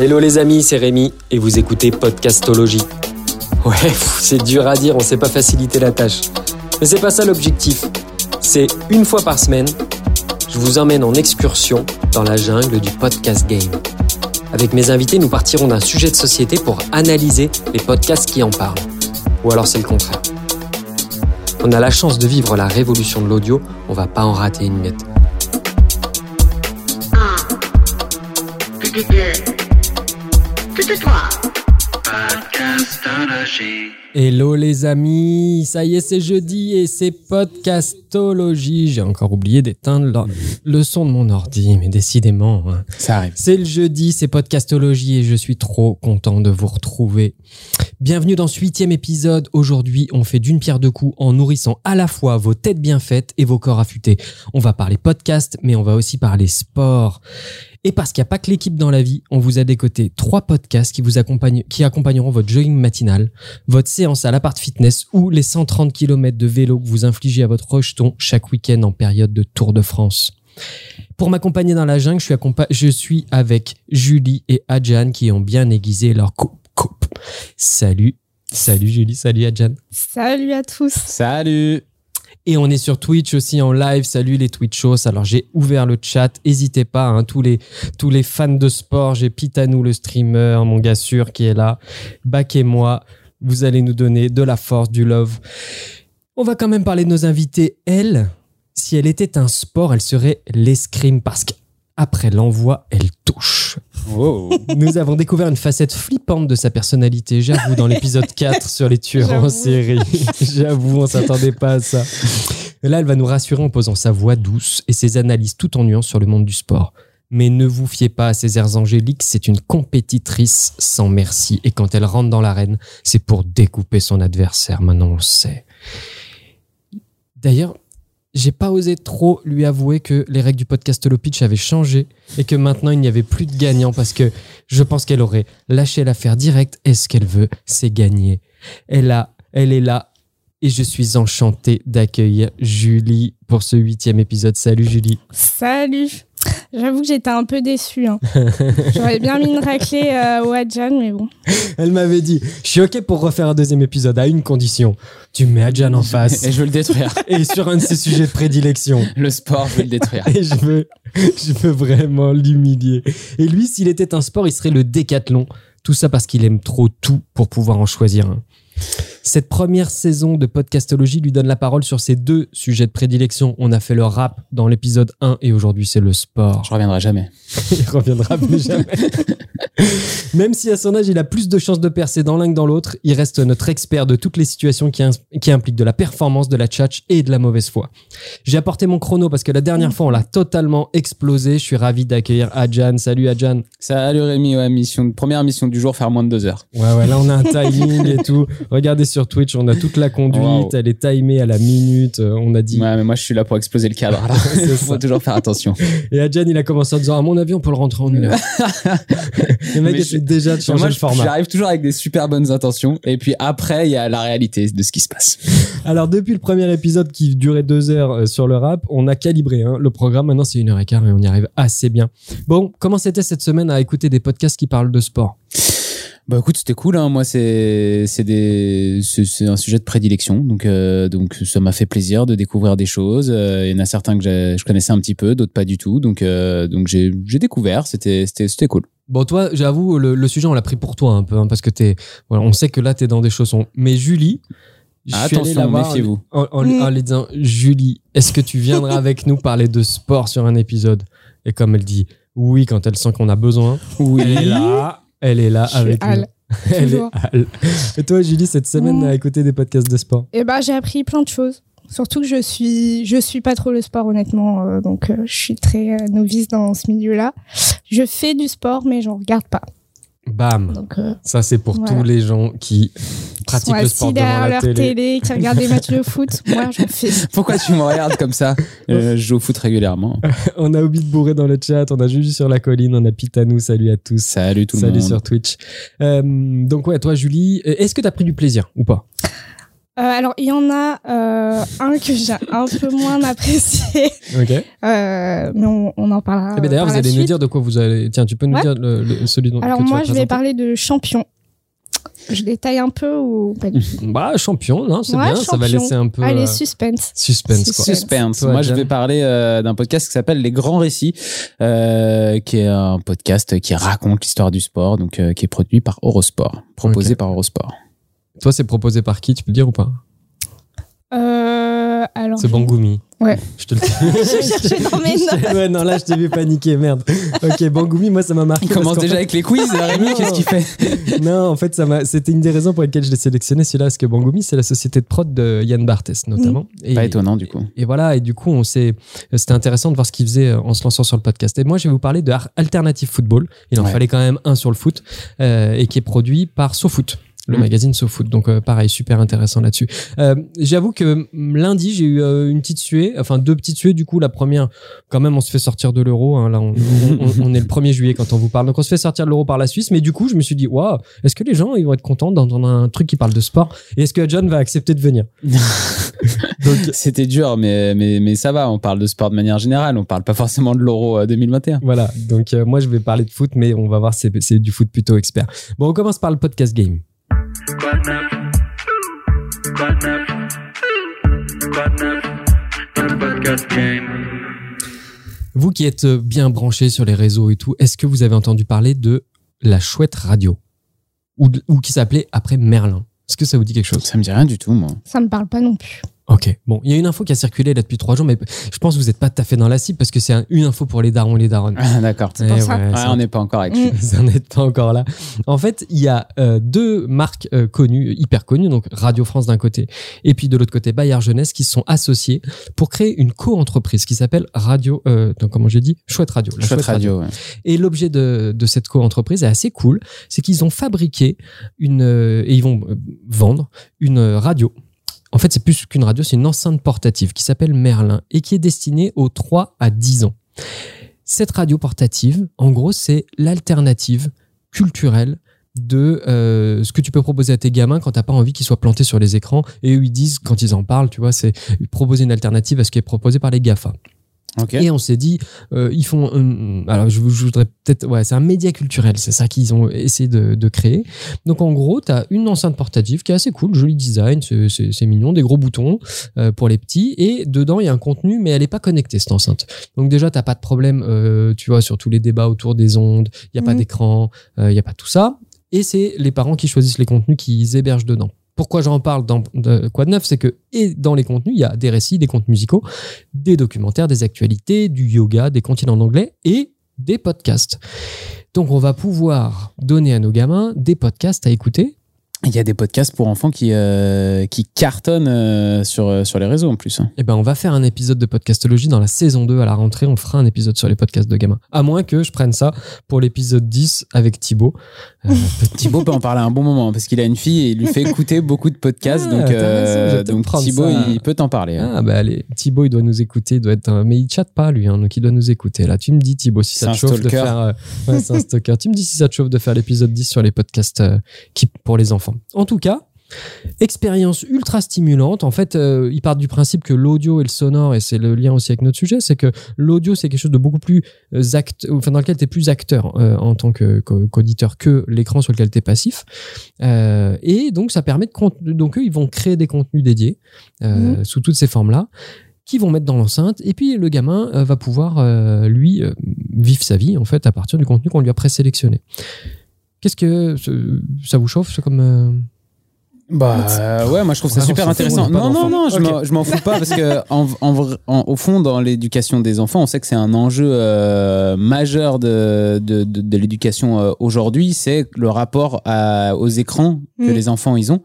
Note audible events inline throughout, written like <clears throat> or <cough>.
Hello les amis, c'est Rémi et vous écoutez Podcastologie. Ouais, <laughs> c'est dur à dire, on sait pas faciliter la tâche. Mais c'est pas ça l'objectif. C'est une fois par semaine, je vous emmène en excursion dans la jungle du podcast game. Avec mes invités, nous partirons d'un sujet de société pour analyser les podcasts qui en parlent. Ou alors c'est le contraire. On a la chance de vivre la révolution de l'audio, on va pas en rater une miette. Hello les amis, ça y est c'est jeudi et c'est podcastologie. J'ai encore oublié d'éteindre le, son de mon ordi, mais décidément. Hein. Ça arrive. C'est le jeudi, c'est podcastologie et je suis trop content de vous retrouver. Bienvenue dans ce huitième épisode. Aujourd'hui, on fait d'une pierre deux coups en nourrissant à la fois vos têtes bien faites et vos corps affûtés. On va parler podcast, mais on va aussi parler sport. Et parce qu'il n'y a pas que l'équipe dans la vie, on vous a décoté trois podcasts qui vous accompagnent, qui accompagneront votre jogging matinal, votre séance à l'appart fitness ou les 130 km de vélo que vous infligez à votre rejeton chaque week-end en période de Tour de France. Pour m'accompagner dans la jungle, je suis, je suis avec Julie et Adjan qui ont bien aiguisé leur coupe. coupe. Salut, salut Julie, salut Adjan. Salut à tous. Salut. Et on est sur Twitch aussi en live. Salut les Twitchos. Alors j'ai ouvert le chat. N'hésitez pas, hein, tous, les, tous les fans de sport. J'ai Pitanou le streamer, mon gars sûr qui est là. Bac et moi. Vous allez nous donner de la force, du love. On va quand même parler de nos invités. Elle, si elle était un sport, elle serait l'escrime parce qu'après l'envoi, elle touche. Nous avons découvert une facette flippante de sa personnalité, j'avoue, dans l'épisode 4 sur les tueurs en série. j'avoue, on s'attendait pas à ça. là, elle va nous rassurer en posant sa voix douce et ses analyses tout en nuance sur le monde du sport. Mais ne vous fiez pas à ses airs angéliques, c'est une compétitrice sans merci. Et quand elle rentre dans l'arène, c'est pour découper son adversaire. Maintenant, on le sait. D'ailleurs, j'ai pas osé trop lui avouer que les règles du podcast Le Pitch avaient changé et que maintenant il n'y avait plus de gagnant parce que je pense qu'elle aurait lâché l'affaire directe et ce qu'elle veut, c'est gagner. Elle a, elle est là et je suis enchanté d'accueillir Julie pour ce huitième épisode. Salut Julie. Salut. J'avoue que j'étais un peu déçue. Hein. <laughs> J'aurais bien mis une raclée euh, au Adjan, mais bon. Elle m'avait dit Je suis OK pour refaire un deuxième épisode à une condition. Tu mets Adjan en face. Et je veux le détruire. <laughs> Et sur un de ses sujets de prédilection. Le sport, je veux le détruire. <laughs> Et je veux, je veux vraiment l'humilier. Et lui, s'il était un sport, il serait le décathlon. Tout ça parce qu'il aime trop tout pour pouvoir en choisir un. Cette première saison de Podcastologie lui donne la parole sur ses deux sujets de prédilection. On a fait le rap dans l'épisode 1 et aujourd'hui c'est le sport. Je reviendrai jamais. <laughs> il reviendra plus jamais. <laughs> Même si à son âge il a plus de chances de percer dans l'un que dans l'autre, il reste notre expert de toutes les situations qui, qui impliquent de la performance, de la tchatch et de la mauvaise foi. J'ai apporté mon chrono parce que la dernière fois on l'a totalement explosé. Je suis ravi d'accueillir Adjan. Salut Adjan. Salut Rémi, ouais, mission, première mission du jour, faire moins de deux heures. Ouais, ouais, là on a un timing et tout. <laughs> Regardez sur Twitch, on a toute la conduite, elle est timée à la minute. Euh, on a dit. Ouais, mais moi je suis là pour exploser le cadre. Il <laughs> faut toujours faire attention. Et Adjan, il a commencé en disant À mon avis, on peut le rentrer en une heure. <laughs> le mec essaie déjà de changer le format. J'arrive toujours avec des super bonnes intentions. Et puis après, il y a la réalité de ce qui se passe. <laughs> Alors, depuis le premier épisode qui durait deux heures euh, sur le rap, on a calibré hein, le programme. Maintenant, c'est une heure et quart et on y arrive assez bien. Bon, comment c'était cette semaine à écouter des podcasts qui parlent de sport? Bah écoute, c'était cool. Hein. Moi, c'est c'est des c'est un sujet de prédilection, donc euh, donc ça m'a fait plaisir de découvrir des choses. Euh, il y en a certains que je connaissais un petit peu, d'autres pas du tout. Donc euh, donc j'ai j'ai découvert. C'était c'était c'était cool. Bon, toi, j'avoue, le, le, sujet on l'a pris pour toi un peu, hein, parce que t'es voilà, on sait que là t'es dans des chaussons. Mais Julie. Attention, méfiez-vous. En, en, en, lui disant, Julie, est-ce que tu viendras <laughs> avec nous parler de sport sur un épisode? Et comme elle dit oui quand elle sent qu'on a besoin, oui. elle est là elle est là avec nous. <laughs> Elle est Et toi, Julie, cette semaine, à écouter des podcasts de sport Eh ben, j'ai appris plein de choses. Surtout que je suis, je suis pas trop le sport honnêtement, euh, donc euh, je suis très euh, novice dans ce milieu-là. Je fais du sport, mais j'en regarde pas. Bam. Donc, euh, ça, c'est pour tous les gens qui pratiquent le sport devant la leur télé. qui regardent des matchs de foot. <laughs> Moi, j'en fais. Pourquoi tu me regardes comme ça <laughs> euh, Je joue au foot régulièrement. <laughs> on a oublié de bourrer dans le chat. On a Juju sur la colline. On a Pitanou. Salut à tous. Salut tout le monde. Salut sur Twitch. Euh, donc, ouais, toi, Julie, est-ce que tu as pris du plaisir ou pas? Alors, il y en a euh, un que j'ai un peu moins apprécié, <laughs> Ok. euh, mais on, on en parlera. Eh ben, D'ailleurs, par vous la allez nous dire de quoi vous allez. Tiens, tu peux nous Ouais. dire le, le- celui dont Alors que tu moi, vas je vais parler de champion. Je détaille un peu ou pas du tout? Bah, champion, non, c'est Ouais, bien. Ça va laisser un peu. Allez, euh, suspense. suspense, quoi. Suspense. Toi, Moi, je vais parler euh, d'un podcast qui s'appelle Les Grands Récits, euh, qui est un podcast qui raconte l'histoire du sport, donc euh, qui est produit par Eurosport, proposé par Eurosport. Toi, c'est proposé par qui Tu peux le dire ou pas? Euh, alors. C'est Bangoumi. Ouais. Je te le dis. <laughs> J'ai cherché dans mes notes. ouais, non, là, je t'ai vu paniquer, merde. Ok, Bangoumi, moi, ça m'a marqué. Il commence déjà fait- avec les quiz. Rémi, qu'est-ce qu'il fait? Non, en fait, ça m'a. C'était une des raisons pour lesquelles je l'ai sélectionné celui-là, parce que Bangoumi, c'est la société de prod de Yann Barthès, notamment. Et, Pas étonnant, du coup. et voilà, et du coup, on s'est. C'était intéressant de voir ce qu'il faisait euh, en se lançant sur le podcast. Et moi, je vais vous parler de Alternative Football. Il en Ouais. fallait quand même un sur le foot, euh, et qui est produit par SoFoot. Le Mhm. magazine SoFoot. Donc, euh, pareil, super intéressant là-dessus. Euh, J'avoue que mm, lundi, j'ai eu euh, une petite suée, enfin deux petites suées. Du coup, la première, quand même, on se fait sortir de l'euro. hein. Là, on, on- on- on est le 1er juillet quand on vous parle. Donc, on se fait sortir de l'euro par la Suisse. Mais du coup, je me suis dit, waouh, est-ce que les gens ils vont être contents d'entendre un truc qui parle de sport? Et est-ce que John va accepter de venir? <laughs> <laughs> C'était dur, mais, mais, mais ça va. On parle de sport de manière générale. On parle pas forcément de l'Euro euh, 2021. Voilà, donc moi je vais parler de foot, mais on va voir, c'est du foot plutôt expert. Bon, on commence par le podcast game. Quoi de neuf Quoi de neuf Quoi de neuf Dans le podcast game. Vous qui êtes bien branchés sur les réseaux et tout, est-ce que vous avez entendu parler de la chouette radio ou, de- ou qui s'appelait après Merlin? Est-ce que ça vous dit quelque chose? Ça me dit rien du tout, moi. Ça me parle pas non plus. Ok, bon, il y a une info qui a circulé là depuis trois jours, mais je pense que vous n'êtes pas tout à fait dans la cible parce que c'est un- une info pour les darons et les daronnes. Ah, D'accord. C'est pour Eh ça. ouais, Ouais, c'est on n'est pas encore avec. <laughs> Ça n'en est pas encore là. En fait, il y a euh, deux marques euh, connues, hyper connues, donc Radio France d'un côté, et puis de l'autre côté Bayard Jeunesse, qui se sont associés pour créer une co-entreprise qui s'appelle Radio, euh, donc, comment j'ai dit, Chouette Radio. la Chouette radio. ouais. Et l'objet de, de cette co-entreprise est assez cool, c'est qu'ils ont fabriqué une euh, et ils vont euh, vendre une euh, radio. En fait, c'est plus qu'une radio, c'est une enceinte portative qui s'appelle Merlin et qui est destinée aux 3 à 10 ans. Cette radio portative, en gros, c'est l'alternative culturelle de euh, ce que tu peux proposer à tes gamins quand t'as pas envie qu'ils soient plantés sur les écrans et eux ils disent quand ils en parlent tu vois c'est proposer une alternative à ce qui est proposé par les GAFA Et on s'est dit, euh, ils font. alors, je, voudrais peut-être. Ouais, c'est un média culturel, c'est ça qu'ils ont essayé de, de créer. Donc, en gros, tu as une enceinte portative qui est assez cool, joli design, c'est- mignon, des gros boutons euh, pour les petits. Et dedans, il y a un contenu, mais elle n'est pas connectée, cette enceinte. Donc, déjà, tu pas de problème, euh, tu vois, sur tous les débats autour des ondes. Il n'y a pas Mhm. d'écran, il n'y a pas tout ça. Et c'est les parents qui choisissent les contenus qu'ils hébergent dedans. Pourquoi j'en parle dans de quoi de neuf, c'est que et dans les contenus, il y a des récits, des contes musicaux, des documentaires, des actualités, du yoga, des continents en anglais et des podcasts. Donc on va pouvoir donner à nos gamins des podcasts à écouter. Il y a des podcasts pour enfants qui, euh, qui cartonnent euh, sur, euh, sur les réseaux en plus. hein. Eh ben on va faire un épisode de podcastologie dans la saison 2 à la rentrée, on fera un épisode sur les podcasts de gamins. À moins que je prenne ça pour l'épisode 10 avec Thibaut. Euh, <laughs> Thibaut peut en parler à un bon moment parce qu'il a une fille et il lui fait écouter beaucoup de podcasts. Ah, donc raison, Thibaut, ça. il peut t'en parler. hein. Ah bah allez, Thibaut il doit nous écouter, il doit être mais il chatte pas lui, hein, donc il doit nous écouter. Là tu me dis Thibaut si ça te chauffe de faire, ouais, c'est un stalker. tu me dis si ça te chauffe de faire l'épisode 10 sur les podcasts qui pour les enfants. En tout cas, expérience ultra stimulante. En fait, euh, il part du principe que l'audio et le sonore, et c'est le lien aussi avec notre sujet, c'est que l'audio c'est quelque chose de beaucoup plus euh, act, enfin dans lequel tu es plus acteur euh, en tant que- qu'au- qu'auditeur que l'écran sur lequel tu es passif. Euh, et donc ça permet de donc eux ils vont créer des contenus dédiés euh, sous toutes ces formes-là qui vont mettre dans l'enceinte et puis le gamin va pouvoir lui vivre sa vie en fait à partir du contenu qu'on lui a présélectionné. Qu'est-ce que ça vous chauffe comme euh, Bah euh, ouais, moi je trouve ça super intéressant. Non, non, non, je m'en- fous pas parce que <laughs> en, en au fond, dans l'éducation des enfants, on sait que c'est un enjeu euh, majeur de, de, de, de l'éducation euh, aujourd'hui, c'est le rapport à- aux écrans que Mm. les enfants ils ont.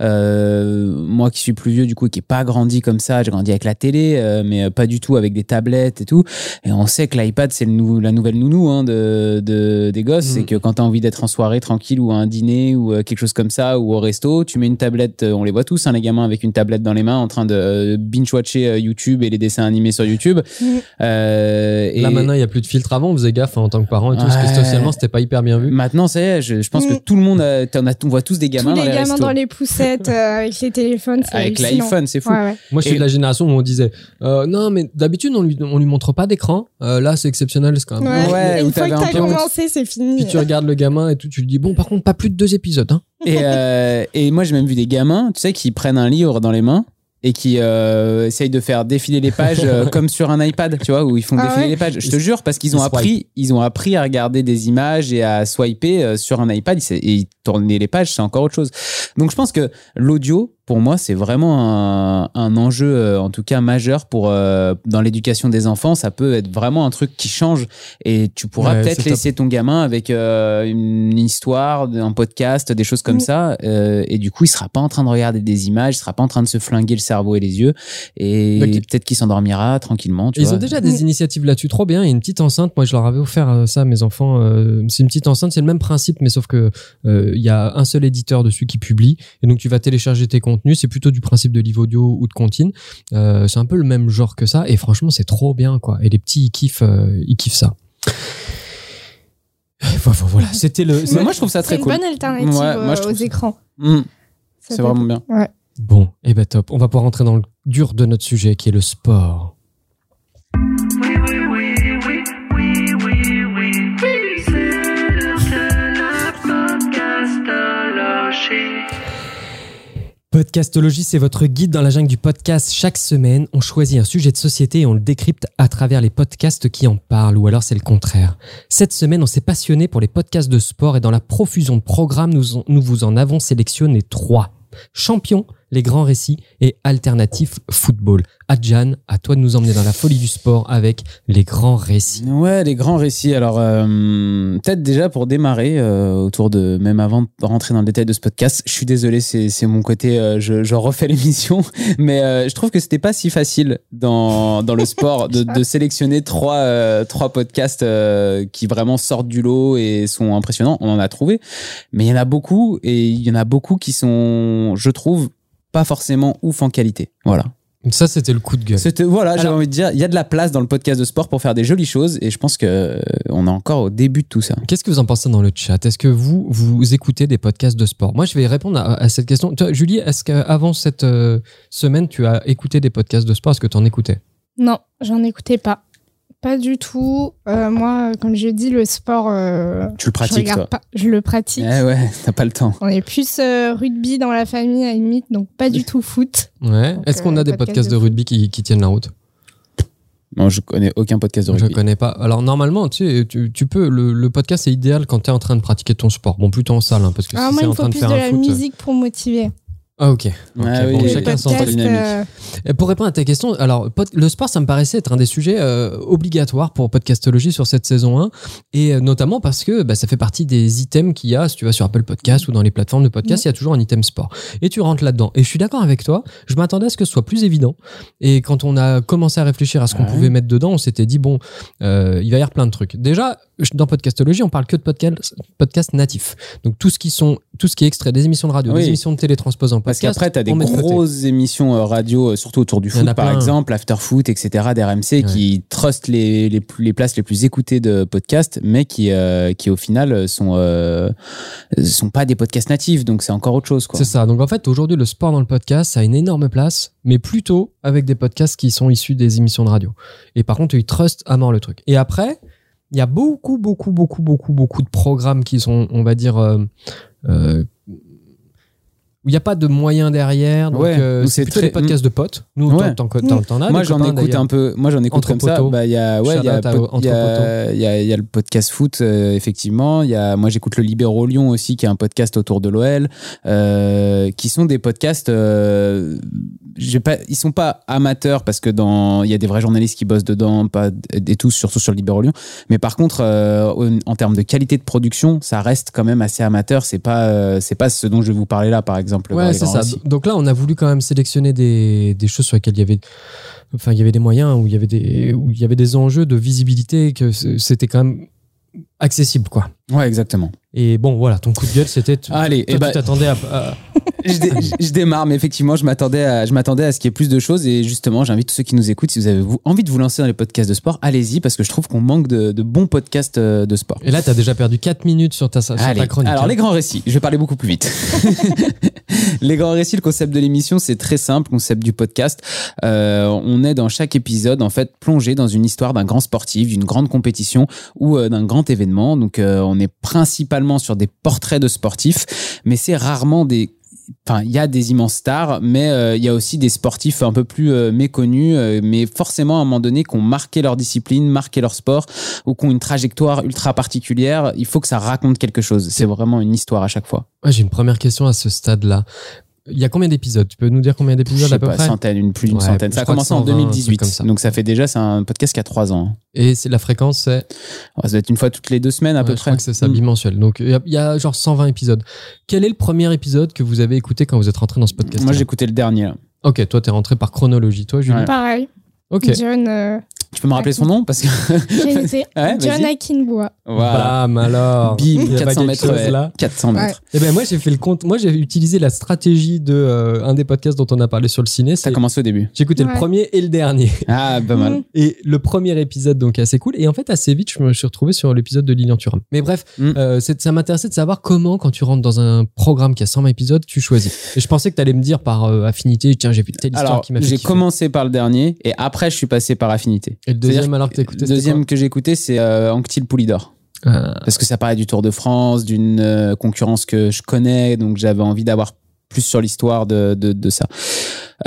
Euh, moi qui suis plus vieux du coup, et qui est pas grandi comme ça, j'ai grandi avec la télé, euh, mais pas du tout avec des tablettes et tout. Et on sait que l'iPad c'est le nou- la nouvelle nounou hein, de, de- des gosses, Mm. c'est que quand tu as envie d'être en soirée tranquille ou à un dîner ou euh, quelque chose comme ça ou au resto, tu mets une tablette, euh, on les voit tous, hein, les gamins avec une tablette dans les mains en train de euh, binge-watcher euh, YouTube et les dessins animés sur YouTube. <laughs> Euh, et Là maintenant, il y a plus de filtre avant. On faisait gaffe hein, en tant que parent et tout, parce que socialement, c'était pas hyper bien vu. maintenant, ça y est, je, je pense que Mm. tout le monde, a- on voit tous des gamins Tous dans les les gamins restos. dans les poussettes euh, avec les téléphones. c'est Avec l'iPhone, c'est fou. Ouais, ouais. Moi, je suis Et- de la génération où on disait euh, non, mais d'habitude, on lui, on lui montre pas d'écran. Euh, là, c'est exceptionnel, c'est quand même. Ouais. Ouais, Une fois que t'as commencé, c'est fini. Puis tu regardes le gamin et tout, tu lui dis bon, par contre, pas plus de deux épisodes. Hein. Et, euh, et moi, j'ai même vu des gamins, tu sais, qui prennent un livre dans les mains et qui euh, essayent de faire défiler les pages euh, <laughs> comme sur un iPad, tu vois, où ils font Ah défiler ouais les pages. Je te jure, parce qu'ils ont appris, ils ont appris à regarder des images et à swiper euh, sur un iPad et tourner les pages, c'est encore autre chose. Donc, je pense que l'audio, pour moi, c'est vraiment un, un enjeu, euh, en tout cas majeur pour euh, dans l'éducation des enfants. Ça peut être vraiment un truc qui change et tu pourras Ouais, peut-être top. laisser ton gamin avec euh, une histoire, un podcast, des choses comme Mm. ça. euh, et du coup, il sera pas en train de regarder des images, il sera pas en train de se flinguer le cerveau et les yeux. Et peut-être qu'il s'endormira tranquillement. Tu Ils vois. ont déjà des Mm. initiatives là-dessus, trop bien. Il y a une petite enceinte. Moi, je leur avais offert ça à mes enfants. Euh, c'est une petite enceinte, c'est le même principe, mais sauf que euh, il y a un seul éditeur dessus qui publie, et donc tu vas télécharger tes C'est plutôt du principe de livre audio ou de comptine. Euh, c'est un peu le même genre que ça, et franchement, c'est trop bien, quoi. Et les petits, ils kiffent, euh, ils kiffent ça. <laughs> Voilà, voilà. c'était le. Mais moi, je trouve ça très C'est cool. une bonne alternative Ouais, moi, je euh, aux écrans. Mm, Ça c'est vraiment bien. Ouais. Bon, et ben top. On va pouvoir rentrer dans le dur de notre sujet, qui est le sport. Podcastologie, c'est votre guide dans la jungle du podcast. Chaque semaine, on choisit un sujet de société et on le décrypte à travers les podcasts qui en parlent, ou alors c'est le contraire. Cette semaine, on s'est passionné pour les podcasts de sport et dans la profusion de programmes, nous, nous vous en avons sélectionné trois. Champions, les grands récits et alternatifs football. Adjan, à toi de nous emmener dans la folie du sport avec les grands récits. Ouais, les grands récits. Alors, euh, peut-être déjà pour démarrer, euh, autour de, même avant de rentrer dans le détail de ce podcast, je suis désolé, c'est mon côté, euh, je, je refais <laughs> l'émission, mais euh, je trouve que c'était pas si facile dans, dans le sport de, de sélectionner trois, euh, trois podcasts euh, qui vraiment sortent du lot et sont impressionnants. On en a trouvé, mais il y en a beaucoup et il y en a beaucoup qui sont, je trouve, pas forcément ouf en qualité. Voilà. Ça, c'était le coup de gueule. C'était voilà, j'avais envie de dire, il y a de la place dans le podcast de sport pour faire des jolies choses et je pense que euh, on est encore au début de tout ça. Qu'est-ce que vous en pensez dans le chat? Est-ce que vous, vous écoutez des podcasts de sport? Moi, je vais répondre à, à cette question. Toi, Julie, est-ce qu'avant cette euh, semaine, tu as écouté des podcasts de sport? Est-ce que tu en écoutais? Non, j'en écoutais pas. Pas du tout. Euh, moi, comme je dis, le sport, euh, Tu le je pratiques regarde toi pas. Je le pratique. Eh ouais, <laughs> t'as pas le temps. On est plus euh, rugby dans la famille à limite, donc pas du tout foot. Ouais. Est-ce qu'on euh, a des podcast podcasts de, rugby qui, qui tiennent la route? Non, je connais aucun podcast de Je rugby. connais pas. Alors, normalement, tu, sais, tu, tu peux. Le, le podcast, c'est idéal quand tu es en train de pratiquer ton sport. Bon, plutôt en salle, hein, parce que Ah, si moi, il en faut train de plus faire de un la foot. musique pour motiver. Ah, ok. Ok, Ah bon, oui, chacun les son euh, pour répondre à ta question, alors le sport, ça me paraissait être un des sujets euh, obligatoires pour Podcastologie sur cette saison 1, et euh, notamment parce que bah, ça fait partie des items qu'il y a, si tu vas sur Apple Podcast ou dans les plateformes de podcast, il y a toujours un item sport. Et tu rentres là-dedans. Et je suis d'accord avec toi, je m'attendais à ce que ce soit plus évident. Et quand on a commencé à réfléchir à ce qu'on Ouais. pouvait mettre dedans, on s'était dit, bon, euh, il va y avoir plein de trucs. Déjà, dans Podcastologie, on parle que de podcast, podcast natifs. Donc tout ce qui sont, tout ce qui est extrait des émissions de radio, Oui. des émissions de télé transposées en Parce podcast. qu'après, t'as des on met de grosses émissions euh, radio, euh, surtout autour du foot, par plein. exemple, After Foot, etc., d'RMC, qui trustent les, les, les places les plus écoutées de podcasts, mais qui, euh, qui au final, sont, euh, sont pas des podcasts natifs. Donc, c'est encore autre chose. C'est ça. Donc en fait, aujourd'hui, le sport dans le podcast, ça a une énorme place, mais plutôt avec des podcasts qui sont issus des émissions de radio. Et par contre, ils trustent à mort le truc. Et après, il y a beaucoup, beaucoup, beaucoup, beaucoup, beaucoup de programmes qui sont, on va dire, euh, euh, où il n'y a pas de moyens derrière. Donc, Ouais, euh, c'est très- des podcasts de potes. Nous, Ouais. t'en, as moi j'en écoute un peu moi j'en écoute comme ça potos. bah il y a ouais il y y, y y a le podcast foot euh, effectivement il y a moi j'écoute le Libéro Lyon aussi qui est un podcast autour de l'OL euh, qui sont des podcasts euh, j'ai pas ils sont pas amateurs parce que dans il y a des vrais journalistes qui bossent dedans pas et tous surtout sur le Libéro Lyon mais par contre euh, en, en termes de qualité de production ça reste quand même assez amateur c'est pas c'est pas ce dont je vais vous parler là par exemple Ouais, c'est ça. Donc là, on a voulu quand même sélectionner des, des choses sur lesquelles il y avait, enfin, il y avait des moyens, où il y avait des, où il y avait des enjeux de visibilité, que c'était quand même accessible, quoi. ouais exactement Et bon, voilà, ton coup de gueule, c'était. Allez, toi, eh ben- tu t'attendais à, à- je, dé- je- je démarre, mais effectivement, je m'attendais à, je m'attendais à ce qu'il y ait plus de choses. Et justement, j'invite tous ceux qui nous écoutent, si vous avez envie de vous lancer dans les podcasts de sport, allez-y, parce que je trouve qu'on manque de, de bons podcasts euh, de sport. Et là, t'as déjà perdu 4 minutes sur ta, sur ta Allez. chronique. Alors hein. les grands récits, je vais parler beaucoup plus vite. <laughs> les grands récits, le concept de l'émission, c'est très simple, concept du podcast. Euh, on est dans chaque épisode en fait plongé dans une histoire d'un grand sportif, d'une grande compétition ou euh, d'un grand événement. Donc euh, on est principalement sur des portraits de sportifs, mais c'est rarement des Enfin, il y a des immenses stars, mais euh, il y a aussi des sportifs un peu plus euh, méconnus, euh, mais forcément à un moment donné, qui ont marqué leur discipline, marqué leur sport, ou qui ont une trajectoire ultra particulière. Il faut que ça raconte quelque chose. C'est vraiment une histoire à chaque fois. J'ai une première question à ce stade-là. Il y a combien d'épisodes? Tu peux nous dire combien Je d'épisodes à peu pas, près? centaine, une, plus d'une Ouais, centaine. je Ça a commencé en 120, un truc 2018, comme ça. donc ça fait déjà, c'est un podcast qui a trois ans. Et c'est la fréquence, c'est? Ça doit être une fois toutes les deux semaines à Ouais, peu je près. crois que c'est ça, Mm. bimensuel. Donc il y, a- il y a genre 120 épisodes. Quel est le premier épisode que vous avez écouté quand vous êtes rentré dans ce podcast Moi, j'ai écouté le dernier. Ok, toi t'es rentré par chronologie. Toi, Julie? Ouais. Pareil. Ok. John, euh, Tu peux me rappeler son nom parce que j'ai <laughs> noté. Ouais, John vas-y. Akinbois. voilà. Bam alors. Bim, Il y a pas 400 quelque mètres. chose, là 400 mètres. Eh ben moi j'ai fait le compte. Moi j'ai utilisé la stratégie de euh, un des podcasts dont on a parlé sur le ciné. Ça a commencé au début. J'ai écouté le premier et le dernier. <laughs> Ah, pas mal. Mm. Et le premier épisode, donc assez cool. Et en fait, assez vite, je me suis retrouvé sur l'épisode de Lilian Thuram. Mais bref, Mm. euh, ça m'intéressait de savoir comment, quand tu rentres dans un programme qui a 120 épisodes, tu choisis. Et je pensais que tu allais me dire par euh, affinité, tiens, j'ai vu telle histoire Alors, qui m'a fait j'ai commencé par le dernier et après, je suis passé par Affinité. Et le deuxième, alors que t'as écouté, Le c'était deuxième que j'ai écouté, c'est euh, Anctil Poulidor. Ah. Parce que ça parlait du Tour de France, d'une euh, concurrence que je connais, donc j'avais envie d'avoir plus sur l'histoire de, de, de ça.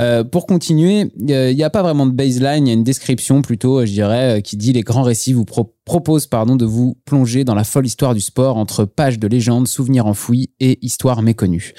Euh, pour continuer, il n'y a pas vraiment de baseline, il y a une description plutôt, euh, je dirais, euh, qui dit les grands récits vous pro- proposent pardon, de vous plonger dans la folle histoire du sport entre pages de légendes, souvenirs enfouis et histoires méconnues.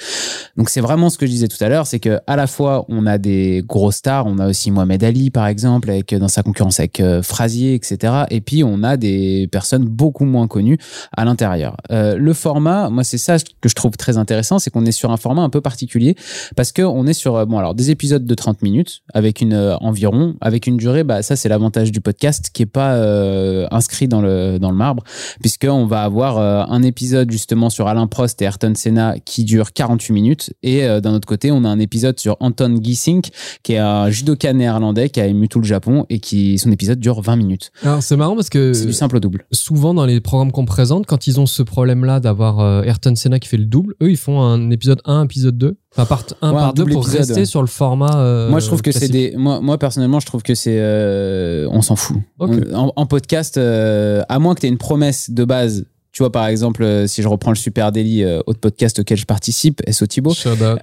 Donc c'est vraiment ce que je disais tout à l'heure, c'est que à la fois on a des gros stars, on a aussi Mohamed Ali par exemple, avec dans sa concurrence avec euh, Frazier, etc. Et puis on a des personnes beaucoup moins connues à l'intérieur. Euh, le format, moi c'est ça que je trouve très intéressant, c'est qu'on est sur un format un peu particulier parce que on est sur euh, bon alors des épisodes de 30 minutes avec une euh, environ avec une durée, bah ça c'est l'avantage du podcast qui est pas euh, inscrit dans le dans le marbre puisque on va avoir euh, un épisode justement sur Alain Prost et Ayrton Senna qui dure 48 minutes et d'un autre côté on a un épisode sur Anton Gissink qui est un judoka néerlandais qui a ému tout le Japon et qui son épisode dure 20 minutes. Alors c'est marrant parce que C'est du simple au double. souvent dans les programmes qu'on présente, quand ils ont ce problème-là d'avoir Ayrton Senna qui fait le double, eux ils font un épisode 1, épisode 2. Enfin, part 1 Ouais, un par 2 double pour épisode, rester ouais. sur le format. euh, moi je trouve que c'est des moi, moi personnellement je trouve que c'est euh, on s'en fout. Ok. On- en, en podcast euh, à moins que tu aies une promesse de base tu vois par exemple euh, si je reprends le Super Daily euh, autre podcast auquel je participe SO Thibaut.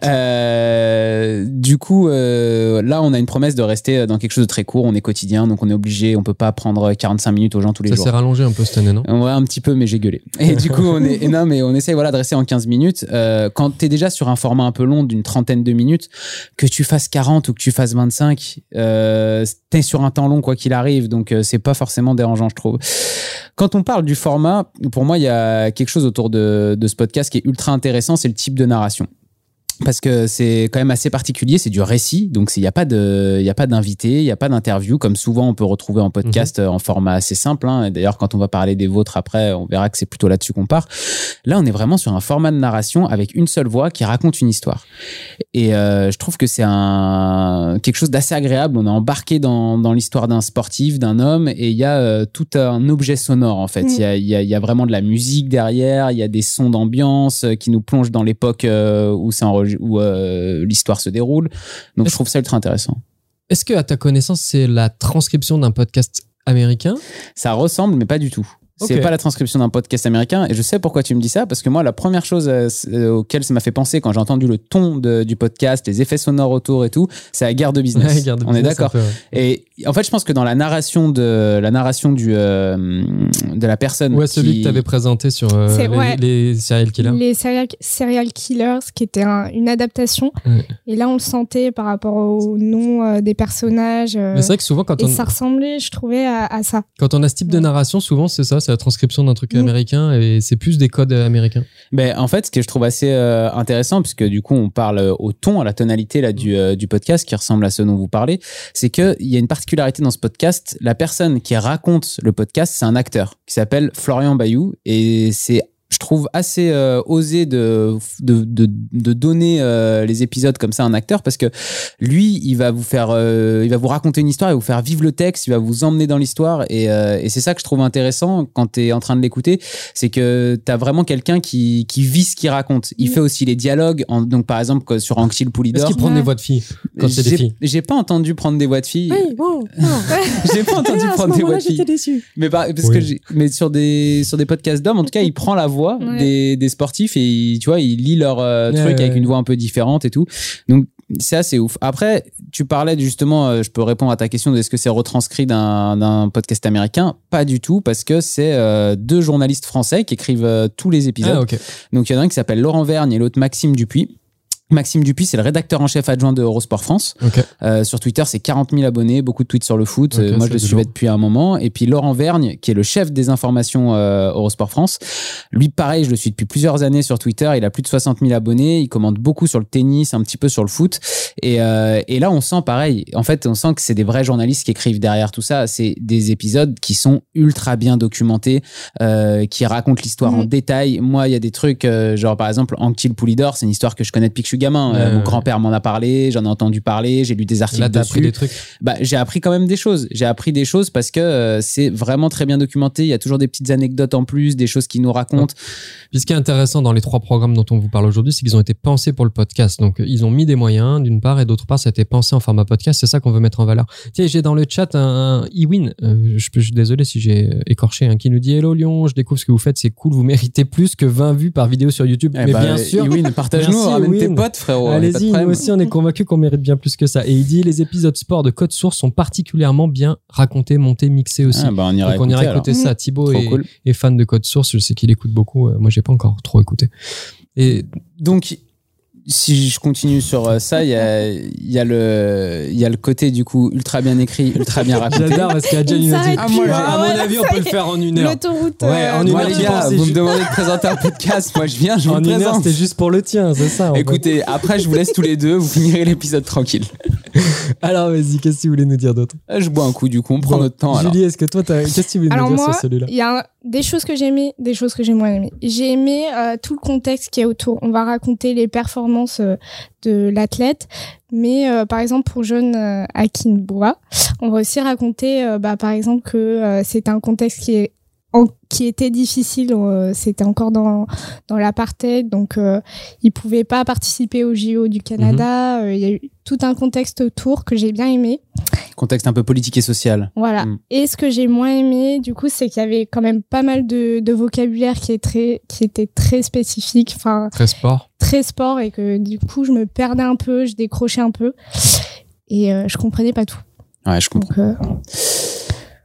Euh, du coup, euh, là, on a une promesse de rester dans quelque chose de très court. On est quotidien, donc on est obligé. On peut pas prendre 45 minutes aux gens tous les Ça jours. s'est rallongé un peu cette année, non? Ouais, un petit peu, mais j'ai gueulé. Et du coup, on est, et non, mais on essaye, voilà, de rester en 15 minutes. Euh, quand t'es déjà sur un format un peu long d'une trentaine de minutes, que tu fasses 40 ou que tu fasses 25, euh, t'es sur un temps long, quoi qu'il arrive. Donc, c'est pas forcément dérangeant, je trouve. Quand on parle du format, pour moi, il y a quelque chose autour de, ce podcast qui est ultra intéressant, c'est le type de narration parce que c'est quand même assez particulier, c'est du récit, donc il n'y a pas de, il y a pas d'invité, il n'y a pas d'interview, comme souvent on peut retrouver en podcast euh, en format assez simple. Hein. Et D'ailleurs, quand on va parler des vôtres après, on verra que c'est plutôt là-dessus qu'on part. Là, on est vraiment sur un format de narration avec une seule voix qui raconte une histoire. Et euh, je trouve que c'est un quelque chose d'assez agréable. On est embarqué dans, dans l'histoire d'un sportif, d'un homme, et il y a euh, tout un objet sonore en fait. Il Mm. y, a, il y, a, il y a vraiment de la musique derrière, il y a des sons d'ambiance qui nous plongent dans l'époque euh, où c'est enregistré où euh, l'histoire se déroule. Donc je trouve ça ultra intéressant. Est-ce que, à ta connaissance, c'est la transcription d'un podcast américain? Ça ressemble, mais pas du tout. C'est Ok. pas la transcription d'un podcast américain. Et je sais pourquoi tu me dis ça, parce que moi, la première chose euh, euh, auquel ça m'a fait penser quand j'ai entendu le ton de- du podcast, les effets sonores autour et tout, c'est la guerre de business. Ouais, On est business, d'accord. ouais. Et en fait, je pense que dans la narration de la narration du euh, de la personne, Ouais, celui qui- que tu avais présenté sur euh, C'est- les, ouais. les serial killers. Les serial, serial killers, qui était un- une adaptation. Ouais. Et là, on le sentait par rapport au nom euh, des personnages. euh, Mais c'est vrai que souvent, quand et on, ça ressemblait, je trouvais, à, à ça. quand on a ce type de narration, souvent c'est ça, c'est la transcription d'un truc Mm. américain et c'est plus des codes américains. Ben, en fait, ce que je trouve assez euh, intéressant, puisque du coup, on parle euh, au ton, à la tonalité là, du, euh, du podcast qui ressemble à ce dont vous parlez, c'est qu'il y a une particularité dans ce podcast. La personne qui raconte le podcast, c'est un acteur qui s'appelle Florian Bayou et c'est je trouve assez euh, osé de, de, de, de donner euh, les épisodes comme ça à un acteur parce que lui, il va vous faire, euh, il va vous raconter une histoire, il va vous faire vivre le texte, il va vous emmener dans l'histoire et, euh, et c'est ça que je trouve intéressant quand tu es en train de l'écouter, c'est que tu as vraiment quelqu'un qui, qui vit ce qu'il raconte. Il Mm. fait aussi les dialogues, en- donc par exemple que sur Est-ce Poulidor. qu'ils prennent Ouais. des voix de filles quand c'est des J'ai- filles? J'ai pas entendu prendre des voix de filles. bon. <laughs> J'ai pas entendu prendre des voix de filles. déçu. Mais, par- parce Oui. que j'ai- mais sur des sur des podcasts d'hommes, en tout cas, il prend la voix Ouais. des, des sportifs et tu vois, il lit leur euh, Ouais, truc ouais, avec une voix un peu différente et tout. Donc c'est assez ouf. Après, tu parlais justement, euh, je peux répondre à ta question de est-ce que c'est retranscrit d'un d'un podcast américain? Pas du tout, parce que c'est euh, deux journalistes français qui écrivent euh, tous les épisodes. Ah, ok. Donc il y en a un qui s'appelle Laurent Vergne et l'autre Maxime Dupuis. Maxime Dupuis, c'est le rédacteur en chef adjoint de Eurosport France. Euh, sur Twitter, c'est 40 000 abonnés, beaucoup de tweets sur le foot. Euh, moi, je le suivais depuis un moment. Et puis Laurent Vergne, qui est le chef des informations euh, Eurosport France. Lui, pareil, je le suis depuis plusieurs années sur Twitter. Il a plus de 60 000 abonnés. Il commente beaucoup sur le tennis, un petit peu sur le foot. Et, euh, et là, on sent pareil. En fait, on sent que c'est des vrais journalistes qui écrivent derrière tout ça. C'est des épisodes qui sont ultra bien documentés, euh, qui racontent l'histoire en Mhm. détail. Moi, il y a des trucs, euh, genre par exemple, Anctil Poulidor, c'est une histoire que je connais depuis que je suis gamin. Euh, mon grand-père m'en a parlé, j'en ai entendu parler, j'ai lu des articles Là, dessus. Appris des trucs. Bah, j'ai appris quand même des choses. J'ai appris des choses parce que euh, c'est vraiment très bien documenté. Il y a toujours des petites anecdotes en plus, des choses qui nous racontent. Puis ce qui est intéressant dans les trois programmes dont on vous parle aujourd'hui, c'est qu'ils ont été pensés pour le podcast. Donc ils ont mis des moyens d'une part et d'autre part, ça a été pensé en format podcast. C'est ça qu'on veut mettre en valeur. Tiens, j'ai dans le chat un, un e-win. Euh, je, suis désolé si j'ai écorché un qui nous dit Hello Lyon, je découvre ce que vous faites, c'est cool, vous méritez plus que 20 vues par vidéo sur YouTube. Eh mais bah, bien sûr, partagez-nous, ramène tes potes frérot. Allez-y, nous aussi, on est convaincus qu'on mérite bien plus que ça. Et il dit les épisodes sport de Code Source sont particulièrement bien racontés, montés, mixés aussi. On ira écouter, ça. Thibaut est, est, fan de Code Source, je sais qu'il écoute beaucoup. Euh, moi, j'ai pas encore trop écouté. Et donc, si je continue sur euh, ça, il y a, y, a le- il y a le côté du coup ultra bien écrit, ultra bien raconté. J'adore parce qu'Adjan Il il nous dit s'arrête Ah, moi, à mon Ouais, avis, on peut le faire en une heure. L'autoroute. Ouais, euh, en une Moi, heure, les gars, vous me demandez de présenter un podcast, moi je viens, je vous En une heure, présente. c'était juste pour le tien, c'est ça. Écoutez, après je vous laisse tous les deux, vous finirez l'épisode tranquille. <laughs> Alors, vas-y, qu'est-ce que tu voulais nous dire d'autre? Euh, Je bois un coup du coup, on prend Bon, notre temps. Julie, est-ce que toi, qu'est-ce que tu voulais Alors nous dire moi, sur celui-là? il y a des choses que j'ai aimées, des choses que j'ai moins aimées. J'ai aimé euh, tout le contexte qui est autour. On va raconter les performances euh, de l'athlète, mais euh, par exemple pour jeune euh, Akinboa, on va aussi raconter, euh, bah, par exemple que euh, c'est un contexte qui est qui était difficile, euh, c'était encore dans dans l'apartheid, donc euh, il pouvait pas participer au JO du Canada. Euh, Il y a eu tout un contexte autour que j'ai bien aimé. Contexte un peu politique et social. Voilà. Mm. Et ce que j'ai moins aimé, du coup, c'est qu'il y avait quand même pas mal de, de vocabulaire qui, est très, qui était très spécifique, enfin, Très sport. très sport, et que du coup, je me perdais un peu, je décrochais un peu, et euh, je comprenais pas tout. Ouais, je comprends. Donc,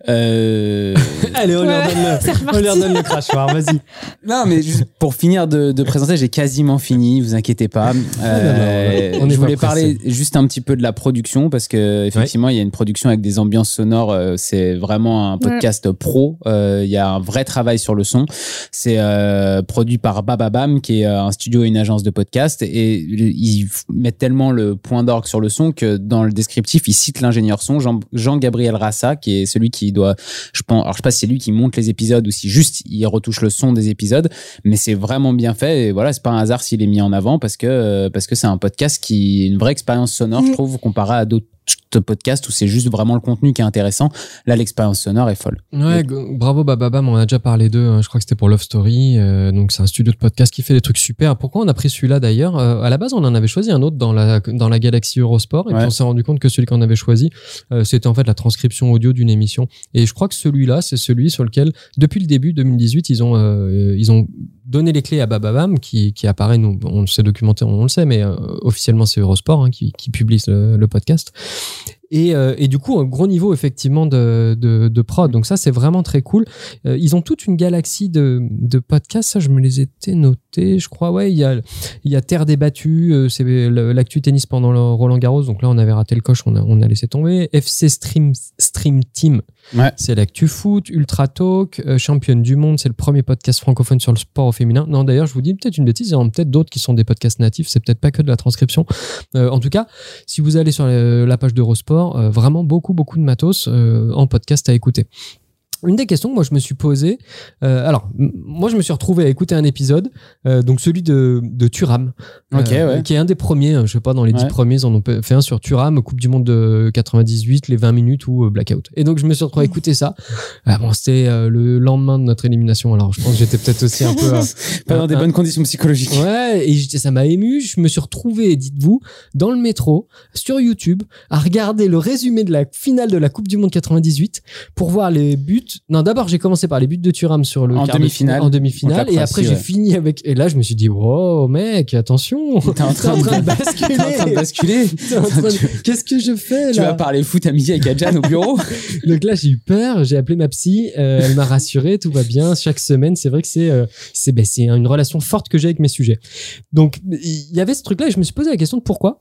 euh, Euh... <laughs> Allez, on lui Voilà, redonne le, on reparti. redonne le crachoir, vas-y. Non, mais juste pour finir de, de présenter, j'ai quasiment fini, vous inquiétez pas. Euh, non, on est je voulais parler juste un petit peu de la production parce que effectivement, il y a une production avec des ambiances sonores. euh, c'est vraiment un podcast pro. Euh, Il y a un vrai travail sur le son. C'est euh, produit par Bababam, qui est euh, un studio et une agence de podcast, et ils mettent tellement le point d'orgue sur le son que dans le descriptif, ils citent l'ingénieur son Jean- Jean-Gabriel Rassa, qui est celui qui doit, je pense, alors je sais pas si c'est lui qui monte les épisodes ou si juste il retouche le son des épisodes, mais c'est vraiment bien fait et voilà, c'est pas un hasard s'il est mis en avant parce que euh, parce que c'est un podcast qui est une vraie expérience sonore, je Mm. trouve, comparé à d'autres podcasts où c'est juste vraiment le contenu qui est intéressant. Là, l'expérience sonore est folle. Ouais, g- bravo Bababam, on a déjà parlé d'eux, hein, je crois que c'était pour Love Story, euh, donc c'est un studio de podcast qui fait des trucs super. Pourquoi on a pris celui-là d'ailleurs? Euh, À la base, on en avait choisi un autre dans la, dans la galaxie Eurosport, et Ouais. puis on s'est rendu compte que celui qu'on avait choisi, euh, c'était en fait la transcription audio d'une émission. Et je crois que celui-là, c'est celui sur lequel, depuis le début 2018, ils ont, euh, ils ont donné les clés à Bababam, qui, qui apparaît, nous, on s'est documenté, on le sait, mais euh, officiellement c'est Eurosport hein, qui, qui publie le, le podcast. Et, euh, et du coup, un gros niveau effectivement de, de, de prod. Donc ça, c'est vraiment très cool. Euh, ils ont toute une galaxie de, de podcasts. Ça, je me les étais notés, je crois. Ouais, il y a, il y a Terre débattue. euh, c'est l'actu tennis pendant le Roland Garros. Donc là, on avait raté le coche. On a, on a laissé tomber. FC Stream, Stream Team. Ouais. C'est l'actu foot. Ultra Talk. euh, championne du monde. C'est le premier podcast francophone sur le sport au féminin. Non, d'ailleurs, je vous dis peut-être une bêtise. Il y en a peut-être d'autres qui sont des podcasts natifs. C'est peut-être pas que de la transcription. Euh, en tout cas, si vous allez sur la, la page d'Eurosport, euh, vraiment beaucoup, beaucoup de matos euh, en podcast à écouter. Une des questions que moi je me suis posée, euh, alors moi je me suis retrouvé à écouter un épisode, euh, donc celui de, de Turam, Ok, ouais. qui est un des premiers, hein, je sais pas, dans les dix Ouais. premiers, ils en ont fait un sur Turam, Coupe du Monde de 98, les 20 minutes ou euh, Blackout. Et donc je me suis retrouvé à écouter ça. Ah, bon, c'était euh, le lendemain de notre élimination, alors je pense que j'étais peut-être aussi un peu... euh, Pas dans des bonnes conditions psychologiques. Ouais, et ça m'a ému. Je me suis retrouvé, dites-vous, dans le métro, sur YouTube, à regarder le résumé de la finale de la Coupe du Monde 98 pour voir les buts. Non, d'abord, j'ai commencé par les buts de Thuram sur le En demi-finale. finale- En demi-finale. Et après, j'ai fini avec. Et là, je me suis dit, wow, mec, attention. T'es en train <laughs> T'es de- basculer. T'es en train de basculer. <laughs> De- <laughs> Qu'est-ce que je fais Tu là vas parler foot à midi avec Adjan au bureau. Donc là, j'ai eu peur. J'ai appelé ma psy. euh, elle m'a rassuré. Tout va bien. Chaque semaine, c'est vrai que c'est euh, c'est ben, c'est une relation forte que j'ai avec mes sujets. Donc il y avait ce truc-là et je me suis posé la question de pourquoi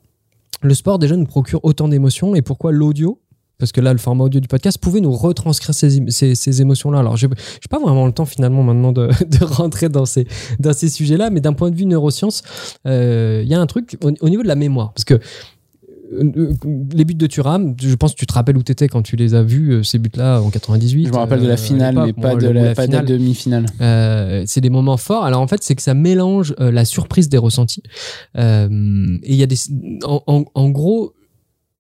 le sport déjà nous procure autant d'émotions et pourquoi l'audio parce que là, le format audio du podcast pouvait nous retranscrire ces, ces, ces émotions-là. Alors, j'ai j'ai pas vraiment le temps finalement maintenant de, <laughs> de rentrer dans ces, dans ces sujets-là, mais d'un point de vue neurosciences, euh, il y a un truc au, au niveau de la mémoire. Parce que euh, euh, les buts de Thuram, je pense que tu te rappelles où tu étais quand tu les as vus, ces buts-là, en 98. Je me rappelle de la finale, mais pas Bon, de la, pas de la finale. demi-finale. Euh, c'est des moments forts. Alors en fait, c'est que ça mélange la surprise des ressentis. Euh, et il y a des, en, en- en gros,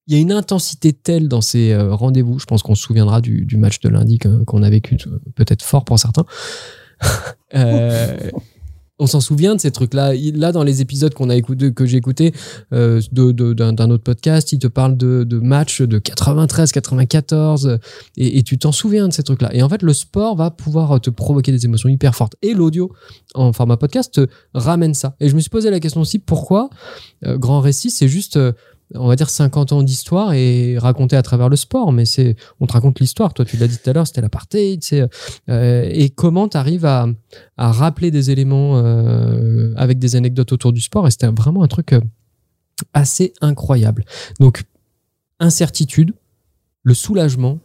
il y a une intensité telle dans ces euh, rendez-vous. Je pense qu'on se souviendra du, match de lundi qu'on a vécu, euh, peut-être fort pour certains. <laughs> Euh, on s'en souvient de ces trucs-là. Là, dans les épisodes qu'on a écouté, que j'ai écouté euh, d'un autre podcast, il te parle de, de matchs de 93, 94, euh, et, tu t'en souviens de ces trucs-là. Et en fait, le sport va pouvoir te provoquer des émotions hyper fortes. Et l'audio, en format podcast, te ramène ça. Et je me suis posé la question aussi, pourquoi Grand Récit, c'est juste, on va dire, 50 ans d'histoire et raconté à travers le sport. Mais c'est, on te raconte l'histoire. Toi, tu l'as dit tout à l'heure, c'était l'apartheid. euh, et comment tu arrives à, à rappeler des éléments euh, avec des anecdotes autour du sport? Et c'était vraiment un truc euh, assez incroyable. Donc, incertitude, le soulagement,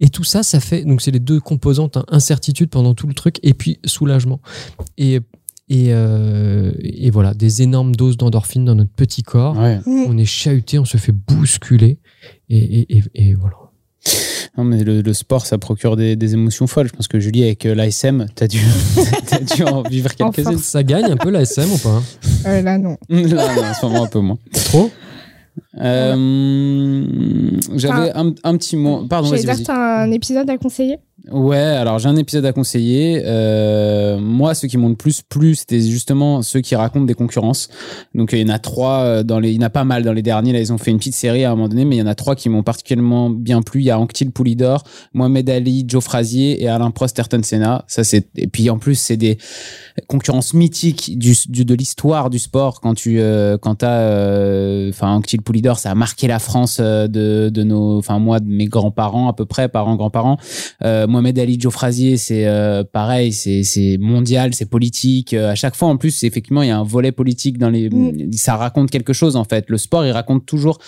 et tout ça, ça fait. Donc, c'est les deux composantes hein, incertitude pendant tout le truc, et puis soulagement. Et, et, euh, et voilà, des énormes doses d'endorphine dans notre petit corps. Ouais. On est chahuté, on se fait bousculer. Et, et, et, et voilà. Non, mais le, le sport, ça procure des, des émotions folles. Je pense que Julie, avec euh, l'ASM, t'as dû, <laughs> dû en vivre quelques-unes. Ça gagne un peu la SM ou pas Euh, là, non. <laughs> Là, non, en ce moment, un peu moins. Trop Euh, J'avais un, un petit mot. Pardon, vas-y, un épisode à conseiller? Ouais, alors j'ai un épisode à conseiller. Euh, moi, ceux qui m'ont le plus plu, c'était justement ceux qui racontent des concurrences. Donc euh, il y en a trois euh, dans les, il y en a pas mal dans les derniers. Là, ils ont fait une petite série à un moment donné, mais il y en a trois qui m'ont particulièrement bien plu. Il y a Anctil Poulidor, Mohamed Ali, Joe Frazier et Alain Prost, Ayrton Senna. Ça c'est et puis en plus c'est des concurrences mythiques du, du- de l'histoire du sport. Quand tu euh, quand t'as euh, enfin Anctil Poulidor, ça a marqué la France euh, de de nos, enfin moi de mes grands-parents à peu près, parents grands-parents. Euh, Mohamed Ali, Joe Frazier, c'est euh, pareil, c'est c'est mondial, c'est politique. Euh, à chaque fois, en plus, effectivement, il y a un volet politique dans les. Mm. Ça raconte quelque chose en fait. Le sport, il raconte toujours.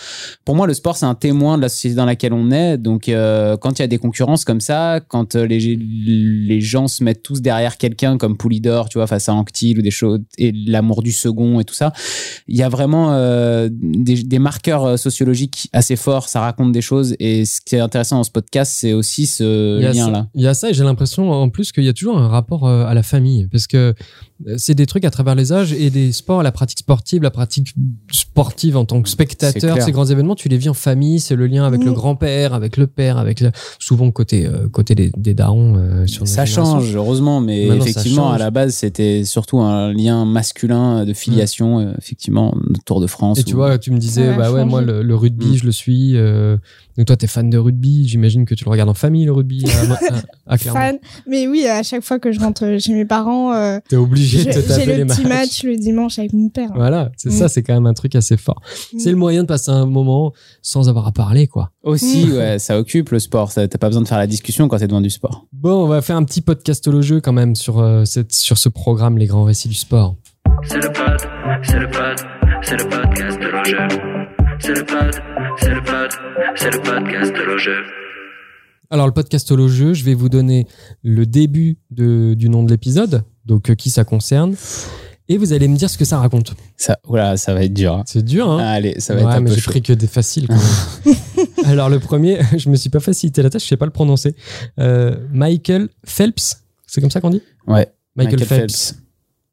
Pour moi, le sport, c'est un témoin de la société dans laquelle on est. Donc, euh, quand il y a des concurrences comme ça, quand les les gens se mettent tous derrière quelqu'un comme Poulidor, tu vois, face à Anctil ou des choses et l'amour du second et tout ça, il y a vraiment euh, des, des marqueurs sociologiques assez forts. Ça raconte des choses. Et ce qui est intéressant dans ce podcast, c'est aussi ce Il Il y a ça et j'ai l'impression en plus qu'il y a toujours un rapport euh, à la famille. Parce que c'est des trucs à travers les âges et des sports, la pratique sportive, la pratique sportive en tant que spectateur, ces grands événements, tu les vis en famille, c'est le lien avec le grand-père, avec le père, avec le- souvent côté euh, côté des, des darons euh, sur Ça change, heureusement, mais Maintenant, effectivement, à la base, c'était surtout un lien masculin de filiation, euh, effectivement, Tour de France. Et tu vois, tu me disais, bah ouais, moi, le, le rugby, Mm. je le suis. euh, donc toi, t'es fan de rugby. J'imagine que tu le regardes en famille, le rugby. à, à- à. Fan. Mais oui, à chaque fois que je rentre chez mes parents, euh, T'es obligé j'ai de te j'ai taper les le petit matchs. match le dimanche avec mon père. Voilà, c'est Mm. ça, c'est quand même un truc assez fort. Mm. C'est le moyen de passer un moment sans avoir à parler, quoi. Aussi, Mm. ouais, ça occupe le sport. T'as pas besoin de faire la discussion quand t'es devant du sport. Bon, on va faire un petit podcastologieux quand même sur, euh, cette, sur ce programme, les grands récits du sport. C'est le pod, c'est le pod, c'est le podcast de Roger. C'est le pod, c'est le pod, c'est le podcast de Roger. Alors, le podcastologieux, je vais vous donner le début de, du nom de l'épisode, donc euh, qui ça concerne, et vous allez me dire ce que ça raconte. Ça, voilà, ça va être dur. hein. C'est dur, hein Allez, ça va ouais, être un mais peu j'ai pris que des faciles. quand même. <laughs> <laughs> Alors le premier, <laughs> je me suis pas facilité la tâche, je sais pas le prononcer. Euh, Michael Phelps, c'est comme ça qu'on dit? Ouais. Michael, Phelps.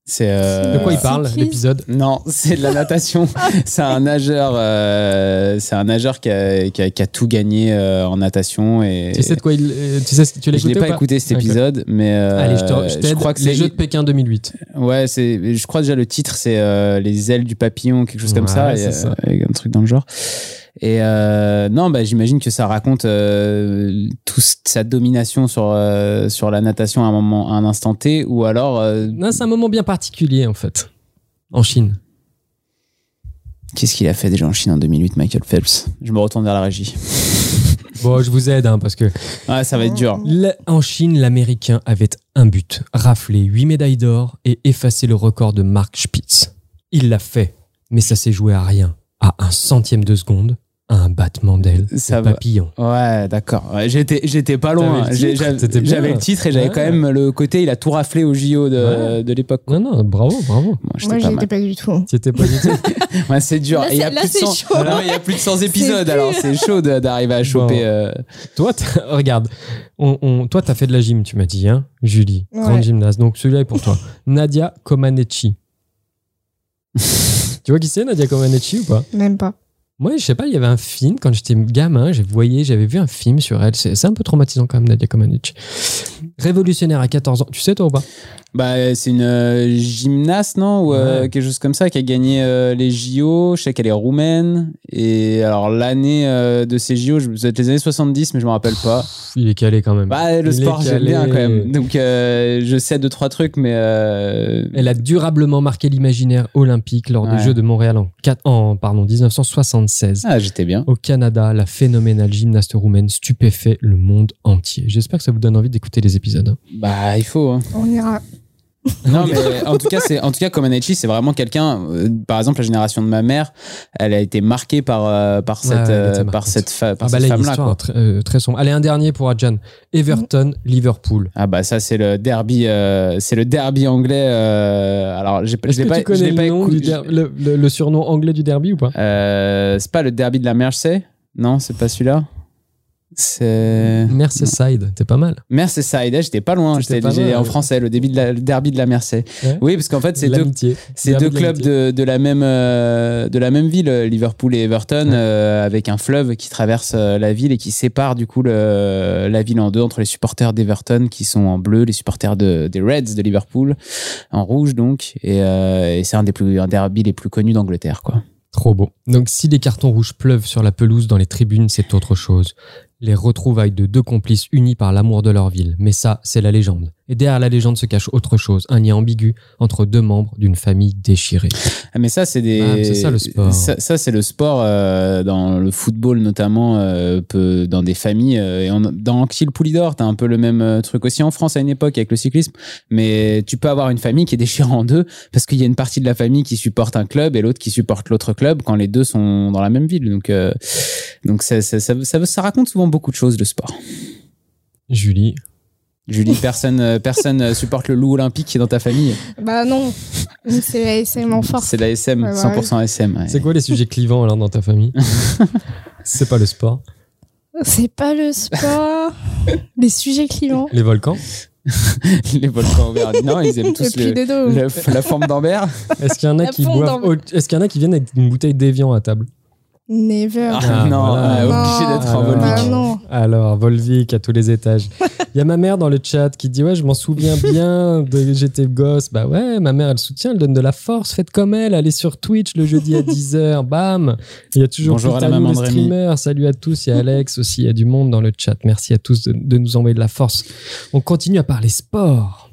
C'est. euh, De quoi il parle l'épisode Non, c'est de la natation. <laughs> c'est un nageur. euh, c'est un nageur qui a, qui a- qui a tout gagné euh, en natation et. Tu sais de quoi il, euh, tu sais, ce- tu l'as je l'ai écouté pas ou écouté cet épisode, mais. euh, Allez, je te- je crois que les c'est. Jeux de Pékin 2008. Ouais, c'est. Je crois déjà le titre, c'est euh, les ailes du papillon, quelque chose comme ça, c'est et, ça. euh, un truc dans le genre. Et euh, non, bah j'imagine que ça raconte euh, toute sa domination sur euh, sur la natation à un moment, à un instant T, ou alors Non, c'est un moment bien particulier en fait, en Chine. qu'est-ce qu'il a fait déjà en Chine en 2008, Michael Phelps? Je me retourne vers la régie. <laughs> Bon, je vous aide hein, parce que Ah, ça va être dur. en Chine, l'Américain avait un but rafler 8 médailles d'or et effacer le record de Mark Spitz. Il l'a fait, mais ça s'est joué à rien, à un centième de seconde, un battement d'aile Ça de va. papillon. Ouais, d'accord. Ouais, j'étais, j'étais pas loin. J'avais le titre et j'avais Ouais. quand même le côté, il a tout raflé au JO de, Ouais. de l'époque. Non, non, bravo, bravo. Moi, j'étais Moi, pas j'y mal. étais pas du tout. C'était pas du tout. <laughs> Ouais, c'est dur. Là, Et il y a là, plus de c'est 100 chaud. Il y a plus de 100 épisodes, alors c'est chaud de- d'arriver à choper. Bon. euh, Toi, t'as- regarde, on, on- toi, t'as fait de la gym, tu m'as dit, hein, Julie, Ouais. grande gymnaste. Donc celui-là est pour toi. <laughs> Nadia Comaneci. <laughs> tu vois qui c'est, Nadia Comaneci ou pas? Même pas. Moi, je sais pas, il y avait un film quand j'étais gamin, j'ai voyé, j'avais vu un film sur elle. C'est un peu traumatisant quand même, Nadia Comaneci. Révolutionnaire à 14 ans. Tu sais toi ou pas? Bah, c'est une euh, gymnaste, non Ou euh, Ouais. quelque chose comme ça, qui a gagné euh, les JO. Je sais qu'elle est roumaine. Et alors, l'année euh, de ces JO, je- ça doit être les années 70, mais je me rappelle pas. Pff, Il est calé quand même. Bah, le Il est sport, j'aime bien quand même. Donc, euh, je sais deux, trois trucs, mais. euh, Elle a durablement marqué l'imaginaire olympique lors des. Jeux de Montréal en, quat- en pardon, 1976. Ah, j'étais bien. Au Canada, la phénoménale gymnaste roumaine stupéfait le monde entier. J'espère que ça vous donne envie d'écouter les épisodes. hein. Bah, il faut. hein. On ira. Non, mais en tout cas, c'est en tout cas Comaneci, c'est vraiment quelqu'un. euh, par exemple, la génération de ma mère, elle a été marquée par euh, par cette Ouais, elle euh, était par marquante. cette fa- par Ah bah cette là, une femme-là. histoire quoi. très, euh, très sombre. Allez, un dernier pour Adjan. Everton, Liverpool. Ah bah ça c'est le derby, euh, c'est le derby anglais. euh, alors j'ai pas, Est-ce je l'ai que pas, tu connais l'ai le, pas nom écouté- du der- le, le- le surnom anglais du derby ou pas? Euh, c'est pas le derby de la Mersey? Non, c'est pas celui-là? C'est Merseyside, t'es pas mal. Merseyside. J'étais pas loin. J'étais en français, le, début de la- le derby de la Mersey. Ouais. Oui, parce qu'en fait c'est deux de clubs de, de la même euh, de la même ville, Liverpool et Everton, Ouais. euh, avec un fleuve qui traverse euh, la ville et qui sépare du coup le, la ville en deux entre les supporters d'Everton qui sont en bleu, les supporters de, des Reds de Liverpool en rouge donc, et, euh, et c'est un des plus un derby les plus connus d'Angleterre quoi. Trop beau. Donc, si les cartons rouges pleuvent sur la pelouse dans les tribunes, c'est autre chose. Les retrouvailles de deux complices unis par l'amour de leur ville. Mais ça, c'est la légende. Et derrière la légende se cache autre chose, un lien ambigu entre deux membres d'une famille déchirée. Ah, mais ça c'est des Ah, c'est ça, le sport. Ça, ça, c'est le sport euh, dans le football notamment euh, dans des familles euh, et en- dans Kiel Poulidor, t'as un peu le même truc aussi en France à une époque avec le cyclisme, mais tu peux avoir une famille qui est déchirée en deux parce qu'il y a une partie de la famille qui supporte un club et l'autre qui supporte l'autre club quand les deux sont dans la même ville. Donc donc ça, ça, ça raconte souvent beaucoup de choses le sport. Julie. Julie, personne euh, personne euh, supporte le loup olympique qui est dans ta famille. Bah non. C'est la SM en force. C'est la SM, Ouais, ouais. 100% SM. ouais. C'est quoi les sujets clivants alors dans ta famille <laughs> C'est pas le sport. C'est pas le sport. <laughs> Les sujets clients. Les volcans <laughs> les volcans auvergnats. Non, ils aiment tous le, de dos. le- la forme d'Ambert. Est-ce qu'il y en a La qui boivent Est-ce qu'il y en a qui viennent avec une bouteille d'évian à table Never. Ah, Ah, non, voilà. euh, obligé d'être en Alors. Volvic. Bah non. Alors, Volvic à tous les étages. Il y a ma mère dans le chat qui dit Ouais, je m'en souviens bien de j'étais gosse. Bah ouais, ma mère, elle soutient, elle donne de la force. Faites comme elle, allez sur Twitch le jeudi à 10h. <laughs> Bam Il y a toujours Bonjour à la Pitanou, maman le de Rémi. streamer. Salut à tous. Il y a Alex aussi. Il y a du monde dans le chat. Merci à tous de, de nous envoyer de la force. On continue à parler sport.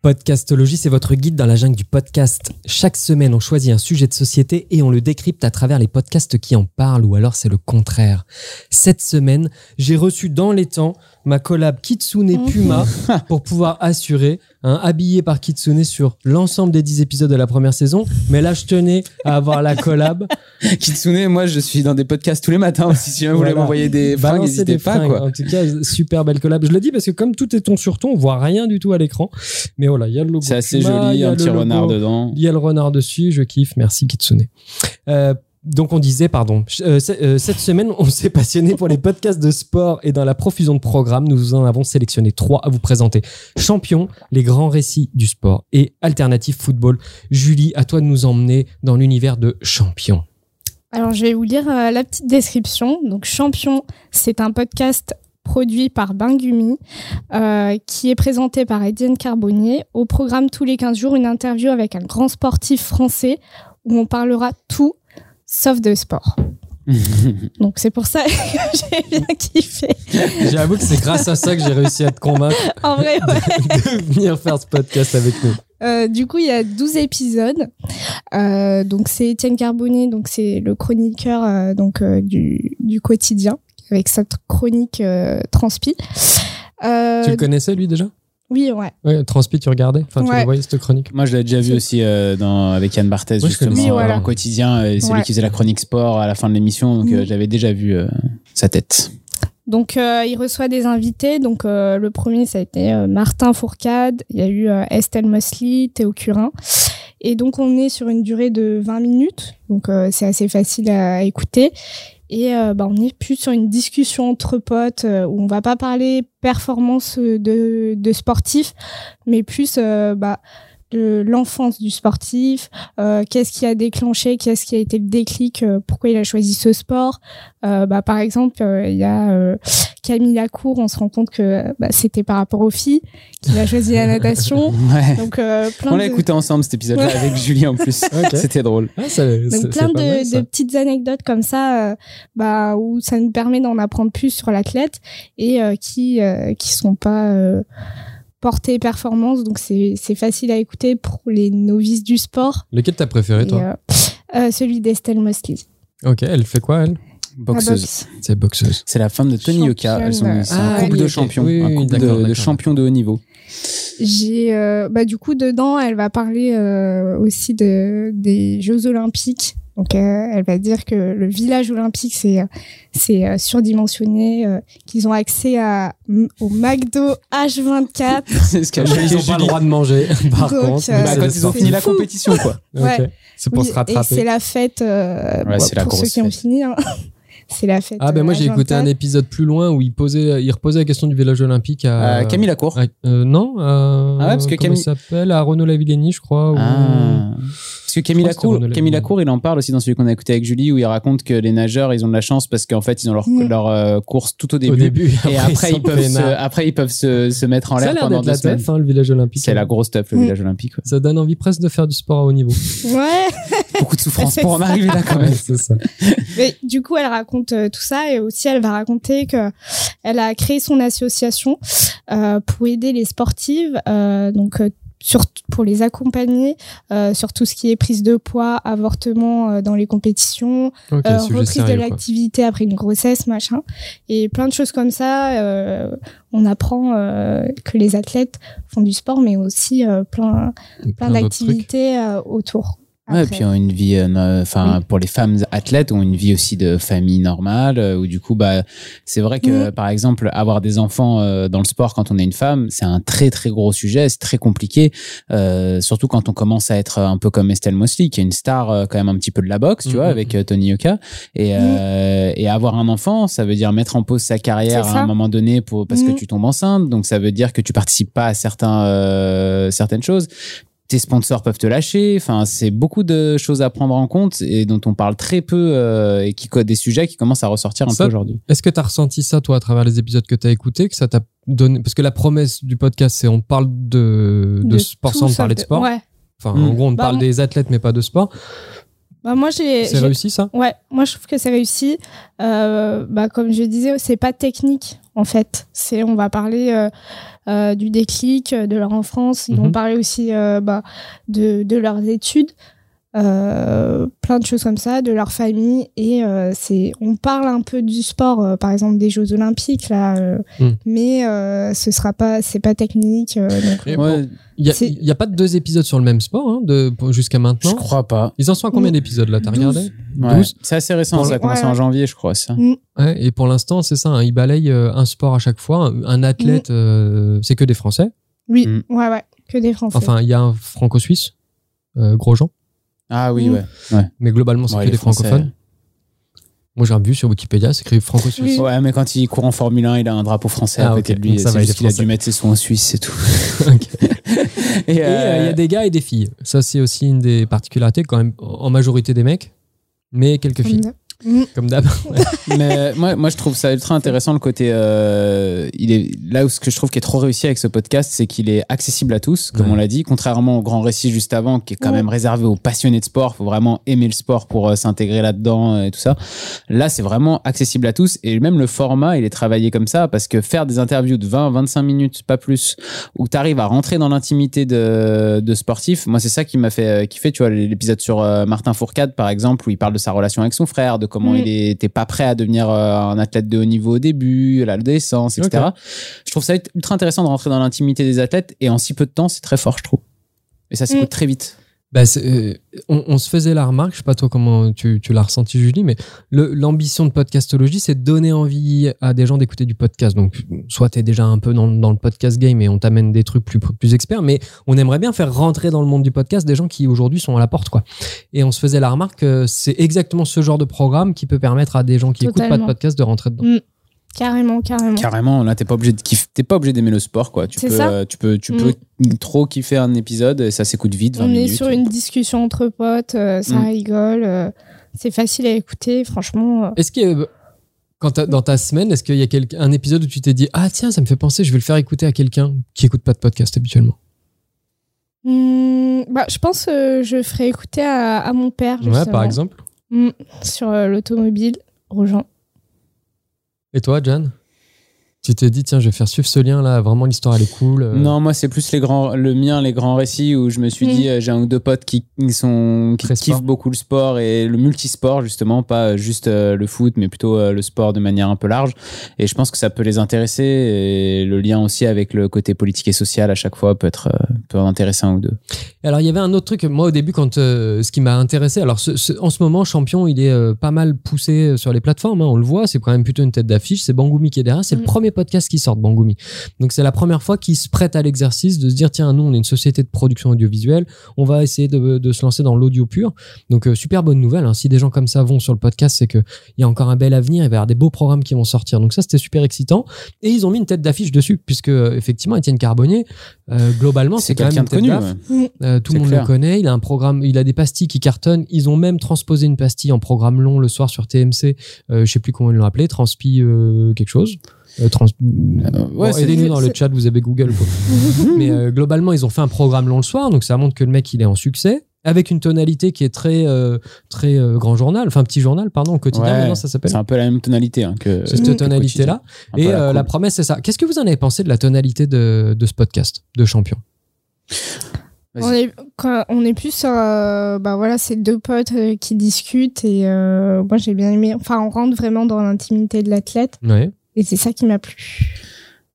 Podcastologie, c'est votre guide dans la jungle du podcast. Chaque semaine, on choisit un sujet de société et on le décrypte à travers les podcasts qui en parlent ou alors c'est le contraire. Cette semaine, j'ai reçu dans les temps ma collab Kitsune Mhm. Puma <laughs> pour pouvoir assurer, hein, habillé par Kitsune sur l'ensemble des 10 épisodes de la première saison. Mais là, je tenais à avoir la collab. <laughs> Kitsune, moi, je suis dans des podcasts tous les matins aussi. Si jamais vous voulez m'envoyer des fringues, n'hésitez des pas, fringues. quoi. En tout cas, super belle collab. Je le dis parce que comme tout est ton sur ton, on voit rien du tout à l'écran. Mais voilà, il y a le logo. C'est assez Puma, il joli, y a un le petit logo, renard dedans. Il y a le renard dessus, je kiffe. Merci Kitsune. Euh, donc on disait, pardon, euh, euh, cette semaine, on <laughs> s'est passionné pour les podcasts de sport et dans la profusion de programmes, nous en avons sélectionné trois à vous présenter. Champion, les grands récits du sport et Alternative Football. Julie, à toi de nous emmener dans l'univers de Champion. Alors, je vais vous lire euh, la petite description. Donc, Champion, c'est un podcast produit par Bingumi, qui est présenté par Étienne Carbonnier. Au programme tous les 15 jours, une interview avec un grand sportif français où on parlera tout sauf de sport. <laughs> Donc, c'est pour ça <laughs> que j'ai bien kiffé. J'avoue que c'est grâce à ça que j'ai réussi à te convaincre <laughs> En vrai, ouais. de venir faire ce podcast avec nous. Euh, du coup, il y a 12 épisodes. Euh, donc, c'est Étienne Carbonnier, donc c'est le chroniqueur euh, donc du, du quotidien avec cette chronique transpi. Tu le connaissais lui déjà? Oui, ouais. Ouais, Transpi, tu regardais? Enfin, tu Ouais. le voyais cette chronique? Moi, je l'ai déjà vu aussi euh, dans, avec Yann Barthès, je justement, pas. Oui, voilà. en quotidien. euh, C'est Ouais. lui qui faisait la chronique sport à la fin de l'émission, donc euh, j'avais déjà vu euh, sa tête. Donc, euh, il reçoit des invités. Donc, euh, le premier, ça a été euh, Martin Fourcade. Il y a eu euh, Estelle Mosley, Théo Curin. Et donc, on est sur une durée de 20 minutes. Donc, euh, c'est assez facile à écouter. Et euh, bah, on est plus sur une discussion entre potes euh, où on va pas parler performance euh, de, de sportifs, mais plus euh, bah, de l'enfance du sportif, euh, qu'est-ce qui a déclenché, qu'est-ce qui a été le déclic, euh, pourquoi il a choisi ce sport. Euh, bah, par exemple, euh, il y a euh, Camille Lacour, on se rend compte que euh, bah, c'était par rapport aux filles qu'il a choisi la natation. <laughs> Ouais. Donc, euh, plein On l'a de... écouté ensemble cet épisode-là Ouais. avec Julie en plus. <laughs> C'était drôle. Ah, ça- Donc plein de, mal, de petites anecdotes comme ça, euh, bah, où ça nous permet d'en apprendre plus sur l'athlète et euh, qui euh, qui sont pas portés performance. Donc c'est c'est facile à écouter pour les novices du sport. Lequel t'as préféré, Et, toi euh, euh, celui d'Estelle Mosley. Ok, elle fait quoi, elle? Boxeuse. boxe. C'est boxeuse. C'est la femme de Tony Yoka. Elles sont c'est un Ah, couple oui, de champions, Oui, un couple de, champions de haut niveau. J'ai euh, bah du coup dedans, elle va parler euh, aussi de des Jeux Olympiques. Donc euh, elle va dire que le village olympique c'est euh, c'est euh, surdimensionné, euh, qu'ils ont accès à au McDo H24. C'est ce Mais ils choisi ont pas le droit de manger, par Donc, contre. euh, Bah, quand ils ont fini la compétition, quoi. <laughs> Ouais. C'est pour Oui, se Et rattraper. c'est la fête euh, Ouais, bon, c'est la pour ceux qui ont fini. hein. <laughs> c'est la fête. Ah ben euh, moi j'ai écouté un H24. épisode plus loin où il posait, il reposait la question du village olympique à Euh, Camille Lacour. à- euh, non, à- Ah ouais, parce que Camille- il s'appelle? À Renaud Lavillenie, je crois. ou- Ah. Parce que Camille Lacour, Camille. Lacour, il en parle aussi dans celui qu'on a écouté avec Julie, où il raconte que les nageurs, ils ont de la chance parce qu'en fait, ils ont leur, Mm. leur euh, course tout au Au début. début. Et après, ils peuvent, se, après, ils peuvent se, se mettre en l'air pendant deux la semaines. teuf, hein, le village olympique. C'est la grosse teuf, le Mm. village olympique. ouais. Ça donne envie presque de faire du sport à haut niveau. Ouais. <laughs> Beaucoup de souffrance pour en arriver là, quand même. c'est ça. Mais du coup, elle raconte euh, tout ça et aussi elle va raconter que elle a créé son association euh, pour aider les sportives, euh, donc euh, sur, pour les accompagner euh, sur tout ce qui est prise de poids, avortement euh, dans les compétitions, euh, reprise de sérieux, l'activité après une grossesse, machin, et plein de choses comme ça. euh, on apprend euh, que les athlètes font du sport, mais aussi euh, plein, plein d'activités euh, Ouais, et puis ont une vie, euh, enfin Oui. pour les femmes athlètes, ont une vie aussi de famille normale. euh, Où du coup, bah, c'est vrai que par exemple, avoir des enfants euh, dans le sport quand on est une femme, c'est un très très gros sujet, c'est très compliqué. euh, surtout quand on commence à être un peu comme Estelle Mosley, qui est une star euh, quand même un petit peu de la boxe, tu Mhm. vois, avec euh, Tony Yoka. Et, euh, et avoir un enfant, ça veut dire mettre en pause sa carrière à un moment donné pour parce que tu tombes enceinte. Donc ça veut dire que tu participes pas à certains euh, certaines choses tes sponsors peuvent te lâcher. Enfin, c'est beaucoup de choses à prendre en compte et dont on parle très peu euh, et qui des sujets qui commencent à ressortir un Ça, peu aujourd'hui. Est-ce que tu as ressenti ça, toi, à travers les épisodes que tu as écoutés, que ça t'a donné Parce que la promesse du podcast, c'est on parle de, de, sport tout sans parler de sport. Ouais. Enfin, Mm. en gros, on Bah, parle on- des athlètes, mais pas de sport. Bah, moi, j'ai. C'est réussi, ça? Ouais, moi je trouve que c'est réussi. Euh, bah, comme je disais, c'est pas technique en fait. C'est on va parler euh, euh, du déclic, de leur enfance. Ils Mhm. vont parler aussi euh, bah, de, de leurs études. Euh, plein de choses comme ça, de leur famille. Et euh, c'est, on parle un peu du sport, euh, par exemple des Jeux Olympiques là, euh, Hmm. mais euh, ce sera pas, c'est pas technique. euh, donc, Il y a, pas de deux épisodes sur le même sport hein, de, jusqu'à je maintenant. crois pas. Ils en sont à combien d'épisodes là T'as regardé Ouais. 12. C'est assez récent, Pour ça a commencé Ouais, en janvier, je crois. Ça. Ouais, et pour l'instant, c'est ça. hein, ils balayent euh, un sport à chaque fois. Un, un athlète, euh, c'est que des Français. Oui, Mm. ouais, ouais, que des Français. Enfin, il y a un franco-suisse, euh, Grosjean. Ah oui, Mm. ouais. Mais globalement, c'est Ouais, que des Français. francophones. Moi, j'ai vu sur Wikipédia, c'est écrit franco-suisse. Oui. Ouais, mais quand il court en Formule 1, il a un drapeau français Ah, à côté de lui. C'est juste qu'il a dû mettre ses sous en Suisse, c'est tout. <laughs> Et, euh, il euh, y a des gars et des filles. Ça, c'est aussi une des particularités, quand même, en majorité des mecs, mais quelques filles. Comme d'hab. <laughs> mais moi, moi, je trouve ça ultra intéressant le côté. euh, il est là où ce que je trouve qui est trop réussi avec ce podcast, c'est qu'il est accessible à tous, comme Ouais. on l'a dit, contrairement au grand récit juste avant, qui est quand Ouais. même réservé aux passionnés de sport. Faut vraiment aimer le sport pour euh, s'intégrer là-dedans euh, et tout ça. Là, c'est vraiment accessible à tous et même le format, il est travaillé comme ça parce que faire des interviews de 20, 25 minutes, pas plus, où tu arrives à rentrer dans l'intimité de, de sportifs, moi, c'est ça qui m'a fait euh, kiffer. Tu vois, l'épisode sur euh, Martin Fourcade, par exemple, où il parle de sa relation avec son frère, de comment Mm. il était pas prêt à devenir euh, un athlète de haut niveau au début, l'adolescence, etc. Je trouve ça ultra intéressant de rentrer dans l'intimité des athlètes et en si peu de temps, c'est très fort, je trouve. Et ça s'écoute Mm. très vite. Bah, euh, on, on se faisait la remarque, je sais pas toi comment tu, tu l'as ressenti Julie, mais l'ambition de podcastologie, c'est de donner envie à des gens d'écouter du podcast. Donc, soit tu es déjà un peu dans, dans le podcast game et on t'amène des trucs plus, plus experts, mais on aimerait bien faire rentrer dans le monde du podcast des gens qui aujourd'hui sont à la porte. quoi. Et on se faisait la remarque que c'est exactement ce genre de programme qui peut permettre à des gens qui écoutent pas de podcast de rentrer dedans. Mm. Carrément, carrément. Carrément, là, t'es pas obligé de kiff- t'es pas obligé d'aimer le sport, quoi. Tu peux, ça. euh, tu peux, tu Mm. peux trop kiffer un épisode et ça s'écoute vite, 20 On est sur une discussion entre potes, euh, ça Mm. rigole, euh, c'est facile à écouter, franchement. euh. Est-ce que quand dans ta semaine, est-ce qu'il y a quel- un épisode où tu t'es dit ah tiens ça me fait penser, je vais le faire écouter à quelqu'un qui écoute pas de podcast habituellement? Hmm, bah, je pense que je ferai écouter à, à mon père, Ouais, par exemple. Hmm, sur euh, l'automobile, Grosjean. Et toi, Jan Tu t'es dit, tiens, je vais faire suivre ce lien là, vraiment l'histoire elle est cool. euh. Non, moi c'est plus les grands, le mien, les grands récits où je me suis Mm. dit euh, j'ai un ou deux potes qui, qui sont qui Très kiffent sport. beaucoup le sport et le multisport justement, pas juste euh, le foot, mais plutôt euh, le sport de manière un peu large. Et je pense que ça peut les intéresser et le lien aussi avec le côté politique et social à chaque fois peut être euh, peut en intéresser un ou deux. Alors, il y avait un autre truc, moi au début, quand euh, ce qui m'a intéressé, alors ce- ce- en ce moment, Champion, il est euh, pas mal poussé sur les plateformes, hein, on le voit, c'est quand même plutôt une tête d'affiche, c'est Bangoumi qui est derrière, c'est le Mm. premier podcast qui sort de Bangoumi. Donc, c'est la première fois qu'il se prête à l'exercice de se dire, tiens, nous, on est une société de production audiovisuelle, on va essayer de, de se lancer dans l'audio pur. Donc, euh, super bonne nouvelle, hein. si des gens comme ça vont sur le podcast, c'est qu'il y a encore un bel avenir, il va y avoir des beaux programmes qui vont sortir. Donc, ça, c'était super excitant. Et ils ont mis une tête d'affiche dessus, puisque, euh, effectivement, Étienne Carbonnier, euh, globalement, c'est quand même une tête connu. ouais. Euh, tout le monde clair. le connaît. Il a un programme, il a des pastilles qui cartonnent. Ils ont même transposé une pastille en programme long le soir sur TMC. Euh, je sais plus comment ils l'ont appelé, transpi euh, quelque chose. Euh, trans... Ouais, c'est- aidez-nous dans le chat, vous avez Google. quoi. <laughs> Mais euh, globalement, ils ont fait un programme long le soir, donc ça montre que le mec il est en succès. Avec une tonalité qui est très euh, très euh, grand journal, enfin petit journal, pardon, au quotidien. Ouais, maintenant ça s'appelle. C'est un peu la même tonalité hein, que cette tonalité là. Et la euh, promesse c'est ça. Qu'est-ce que vous en avez pensé de la tonalité de, de ce podcast de champion? On est, quand- on est plus sur, euh, bah voilà, c'est deux potes euh, qui discutent et euh, moi j'ai bien aimé. Enfin, on rentre vraiment dans l'intimité de l'athlète Ouais. Et c'est ça qui m'a plu.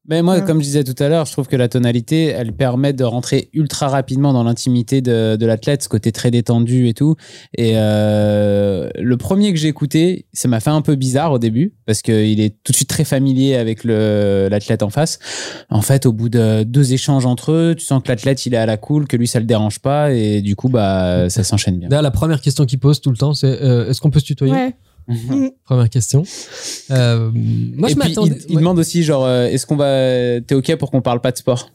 Mais moi, Ouais. comme je disais tout à l'heure, je trouve que la tonalité, elle permet de rentrer ultra rapidement dans l'intimité de, de l'athlète, ce côté très détendu et tout. Et euh, le premier que j'ai écouté, ça m'a fait un peu bizarre au début, parce qu'il est tout de suite très familier avec le- l'athlète en face. En fait, au bout de deux échanges entre eux, tu sens que l'athlète, il est à la cool, que lui, ça le dérange pas, et du coup, bah, ça s'enchaîne bien. D'ailleurs, la première question qu'il pose tout le temps, c'est euh, est-ce qu'on peut se tutoyer? Ouais. Première question. Euh, moi, et je puis, m'attendais. il, il demande aussi, genre, euh, est-ce qu'on va, t'es ok pour qu'on parle pas de sport?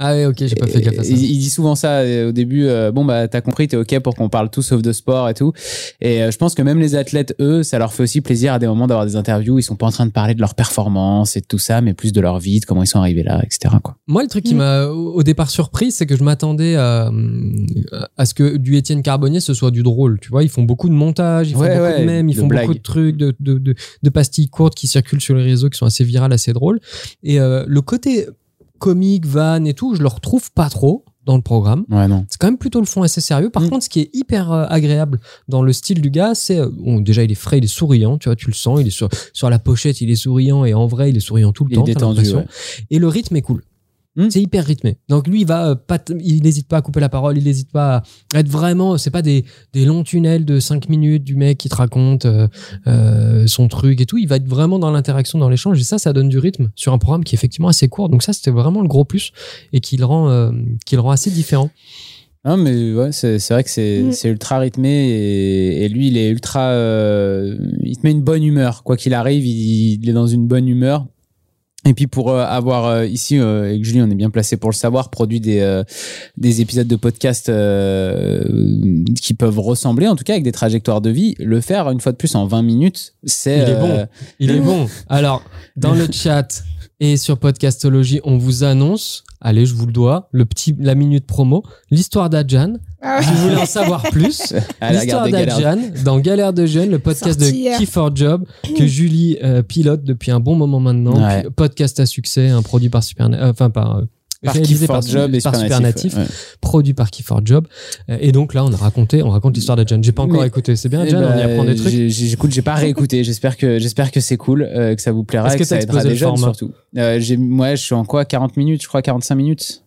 Ah ouais, ok, j'ai pas fait gaffe à ça. Il, il dit souvent ça euh, au début. euh, bon bah t'as compris, t'es ok pour qu'on parle tout sauf de sport et tout. Et euh, je pense que même les athlètes, eux, ça leur fait aussi plaisir à des moments d'avoir des interviews. où Ils sont pas en train de parler de leur performance et de tout ça, mais plus de leur vie, de comment ils sont arrivés là, etc. Quoi. Moi, le truc qui Mm. m'a au départ surpris, c'est que je m'attendais à, à ce que du Étienne Carbonnier, ce soit du drôle. Tu vois, ils font beaucoup de montage, ils font Ouais, beaucoup ouais, de mèmes, ils de font beaucoup de trucs, de, de, de, de pastilles courtes qui circulent sur les réseaux, qui sont assez virales, assez drôles. Et euh, le côté comique, van et tout, je le retrouve pas trop dans le programme. Ouais, non. C'est quand même plutôt le fond assez sérieux. Par Mm. contre, ce qui est hyper euh, agréable dans le style du gars, c'est euh, bon, déjà il est frais, il est souriant, tu vois, tu le sens, il est sur, sur la pochette, il est souriant et en vrai, il est souriant tout le Il temps. détendu, ouais. Et le rythme est cool. Mm. C'est hyper rythmé. Donc lui, il va euh, pas, il n'hésite pas à couper la parole, il n'hésite pas à être vraiment. C'est pas des, des longs tunnels de 5 minutes du mec qui te raconte euh, euh, son truc et tout. Il va être vraiment dans l'interaction, dans l'échange. Et ça, ça donne du rythme sur un programme qui est effectivement assez court. Donc ça, c'était vraiment le gros plus et qui le rend, euh, qui le rend assez différent. Non, mais ouais, c'est vrai que c'est Mm. c'est ultra rythmé et, et lui, il est ultra. euh, il te met une bonne humeur. Quoi qu'il arrive, il, il est dans une bonne humeur. Et puis pour euh, avoir euh, ici, euh, avec Julie, on est bien placé pour le savoir, produit des, euh, des épisodes de podcast euh, qui peuvent ressembler, en tout cas avec des trajectoires de vie, le faire une fois de plus en 20 minutes, c'est. Il est bon. Il est bon. Alors, dans le <laughs> chat et sur Podcastologie, on vous annonce, allez, je vous le dois, le petit, la minute promo, l'histoire d'Adjan. Ah ouais. Si vous voulez en savoir plus, <laughs> l'histoire d'Adjan dans Galère de Jeunes, le podcast de. Key for Job que Julie euh, pilote depuis un bon moment maintenant. Ouais. Podcast à succès, un produit par Super, euh, enfin par, euh, Par par, Job et par Supernatif, ouais. produit par Key for Job. Euh, Et donc là, on a raconté, on raconte l'histoire d'Adjan. J'ai pas encore Mais- écouté. C'est bien, Eh Adjan, on y ben, apprend des trucs. J'écoute, j'ai pas réécouté. J'espère que j'espère que c'est cool, euh, que ça vous plaira, et que que ça aidera explosé des le jeunes surtout. Euh, moi, je suis en quoi 40 minutes, je crois 45 minutes?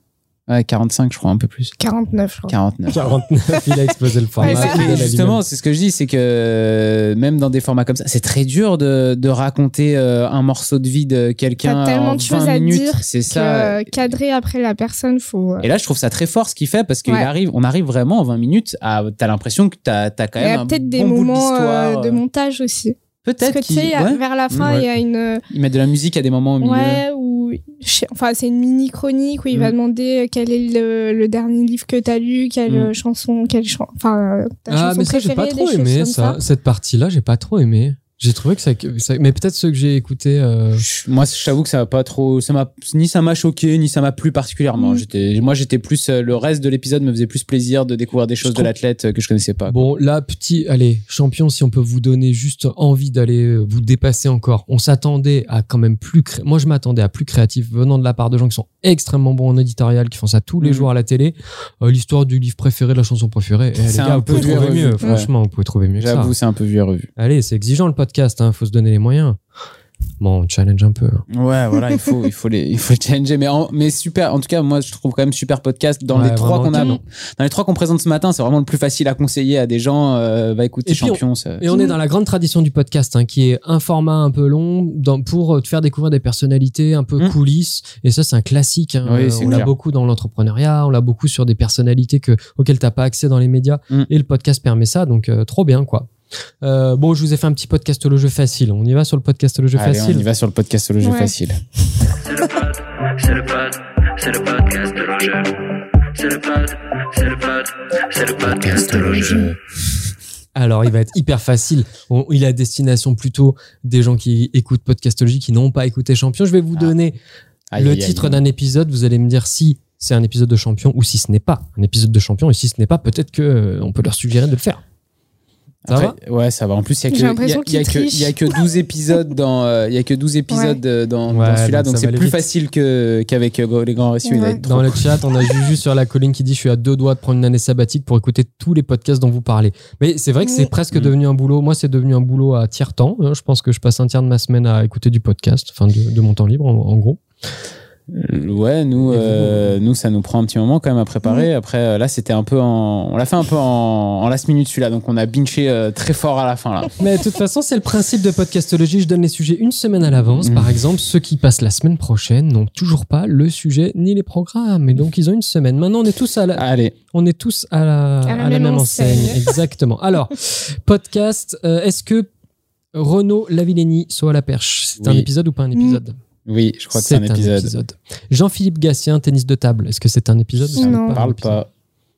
Ouais, 45, je crois un peu plus. 49, je crois. 49. 49, il a explosé le format. Ouais, justement, c'est ce que je dis, c'est que euh, même dans des formats comme ça, c'est très dur de, de raconter euh, un morceau de vie de quelqu'un T'as tellement en de 20 choses à minutes. dire C'est ça. euh, cadrer après la personne, faut. Et là, je trouve ça très fort ce qu'il fait parce qu'on Ouais. arrive, on arrive vraiment en 20 minutes à, t'as l'impression que t'as, t'as quand Il y même a un peut-être des bon bout de moments euh, de montage aussi. Parce Peut-être que tu qu'il- sais, ouais. vers la fin, Ouais. il y a une. euh, Ils mettent de la musique à des moments au milieu. Ouais, ou. Enfin, c'est une mini chronique où il va Mm. demander quel est le, le dernier livre que t'as lu, quelle Mm. euh, chanson, quelle chan- Enfin, euh, ta Ah, chanson mais ça, j'ai pas trop aimé ça. Cette partie-là, j'ai pas trop aimé. J'ai trouvé que ça, mais peut-être ceux que j'ai écoutés. euh, Moi, je t'avoue que ça m'a pas trop, ça m'a ni ça m'a choqué ni ça m'a plu particulièrement. Mm. J'étais, moi, j'étais plus euh, le reste de l'épisode me faisait plus plaisir de découvrir des choses de l'athlète euh, que je connaissais pas. Bon, là, petit, allez, champion, si on peut vous donner juste envie d'aller vous dépasser encore. On s'attendait à quand même plus, cré- moi je m'attendais à plus créatif venant de la part de gens qui sont extrêmement bons en éditorial, qui font ça tous les Mhm. jours à la télé. Euh, L'histoire du livre préféré, de la chanson préférée. Eh, C'est gars, un vous pouvez peu vu et trouver mieux. Ouais. Franchement, vous pouvez trouver mieux. J'avoue, c'est un peu vu et revu. Allez, c'est exigeant le podcast, hein. Faut se donner les moyens. Bon, on challenge un peu. hein. Ouais, voilà, il faut, il faut les, il faut les challenger. Mais, en, mais super, en tout cas, moi, je trouve quand même super podcast. Dans Ouais, les trois qu'on a, dans les trois qu'on présente ce matin, c'est vraiment le plus facile à conseiller à des gens. Euh, va écouter Et puis, Champion. ça- Et on est dans la grande tradition du podcast, hein, qui est un format un peu long dans, pour euh, te faire découvrir des personnalités un peu Mm. coulisses. Et ça, c'est un classique. hein. Oui, Euh, on l'a beaucoup dans l'entrepreneuriat, on l'a beaucoup sur des personnalités que, auxquelles t'as pas accès dans les médias. Mm. Et le podcast permet ça, donc euh, trop bien, quoi. Euh, bon, je vous ai fait un petit podcast le jeu facile. On y va sur le podcast le jeu Allez, facile. on y va sur le podcast le jeu Ouais. facile. C'est le pod, c'est le pod, c'est le podcast. C'est le pod, c'est le pod, c'est le podcast de Roger. Alors, il va être hyper facile. On- il est à destination plutôt des gens qui écoutent Podcastologie, qui n'ont pas écouté Champion. Je vais vous Ah. donner Aïe, le aïe, titre d'un épisode, vous allez me dire si c'est un épisode de champion ou si ce n'est pas un épisode de champion. Et si ce n'est pas, peut-être que euh, on peut leur suggérer de le faire. Ça Après, Ouais, ça va. En plus, il y a que, y a- y a que, y a que 12 épisodes dans, euh, il y a que 12 épisodes euh, dans, Ouais, dans celui-là, donc c'est va plus vite. facile que, qu'avec euh, les grands va Ouais. Dans le chat, on a Juju sur la colline qui dit Je suis à deux doigts de prendre une année sabbatique pour écouter tous les podcasts dont vous parlez. Mais c'est vrai que c'est Oui. presque Mm. devenu un boulot. Moi, c'est devenu un boulot à tiers-temps. hein. Je pense que je passe un tiers de ma semaine à écouter du podcast, enfin de, de mon temps libre en, en gros. Euh, Ouais, nous, vous euh, nous, ça nous prend un petit moment quand même à préparer. Après, euh, là, c'était un peu en, on l'a fait un peu en, en last minute celui-là, donc on a binché euh, très fort à la fin là. Mais de toute façon, c'est le principe de podcastologie. Je donne les sujets une semaine à l'avance. Mm. Par exemple, ceux qui passent la semaine prochaine n'ont toujours pas le sujet ni les programmes. Et donc, ils ont une semaine. Maintenant, on est tous à la, Allez, on est tous à la, à la même, enseigne. Exactement. Alors, <laughs> podcast, euh, est-ce que Renaud Lavillenie soit à la perche C'est un épisode ou pas un épisode? Oui, je crois que c'est un épisode. Jean-Philippe Gatien, tennis de table. Est-ce que c'est un épisode ou Ça me Ça parle pas.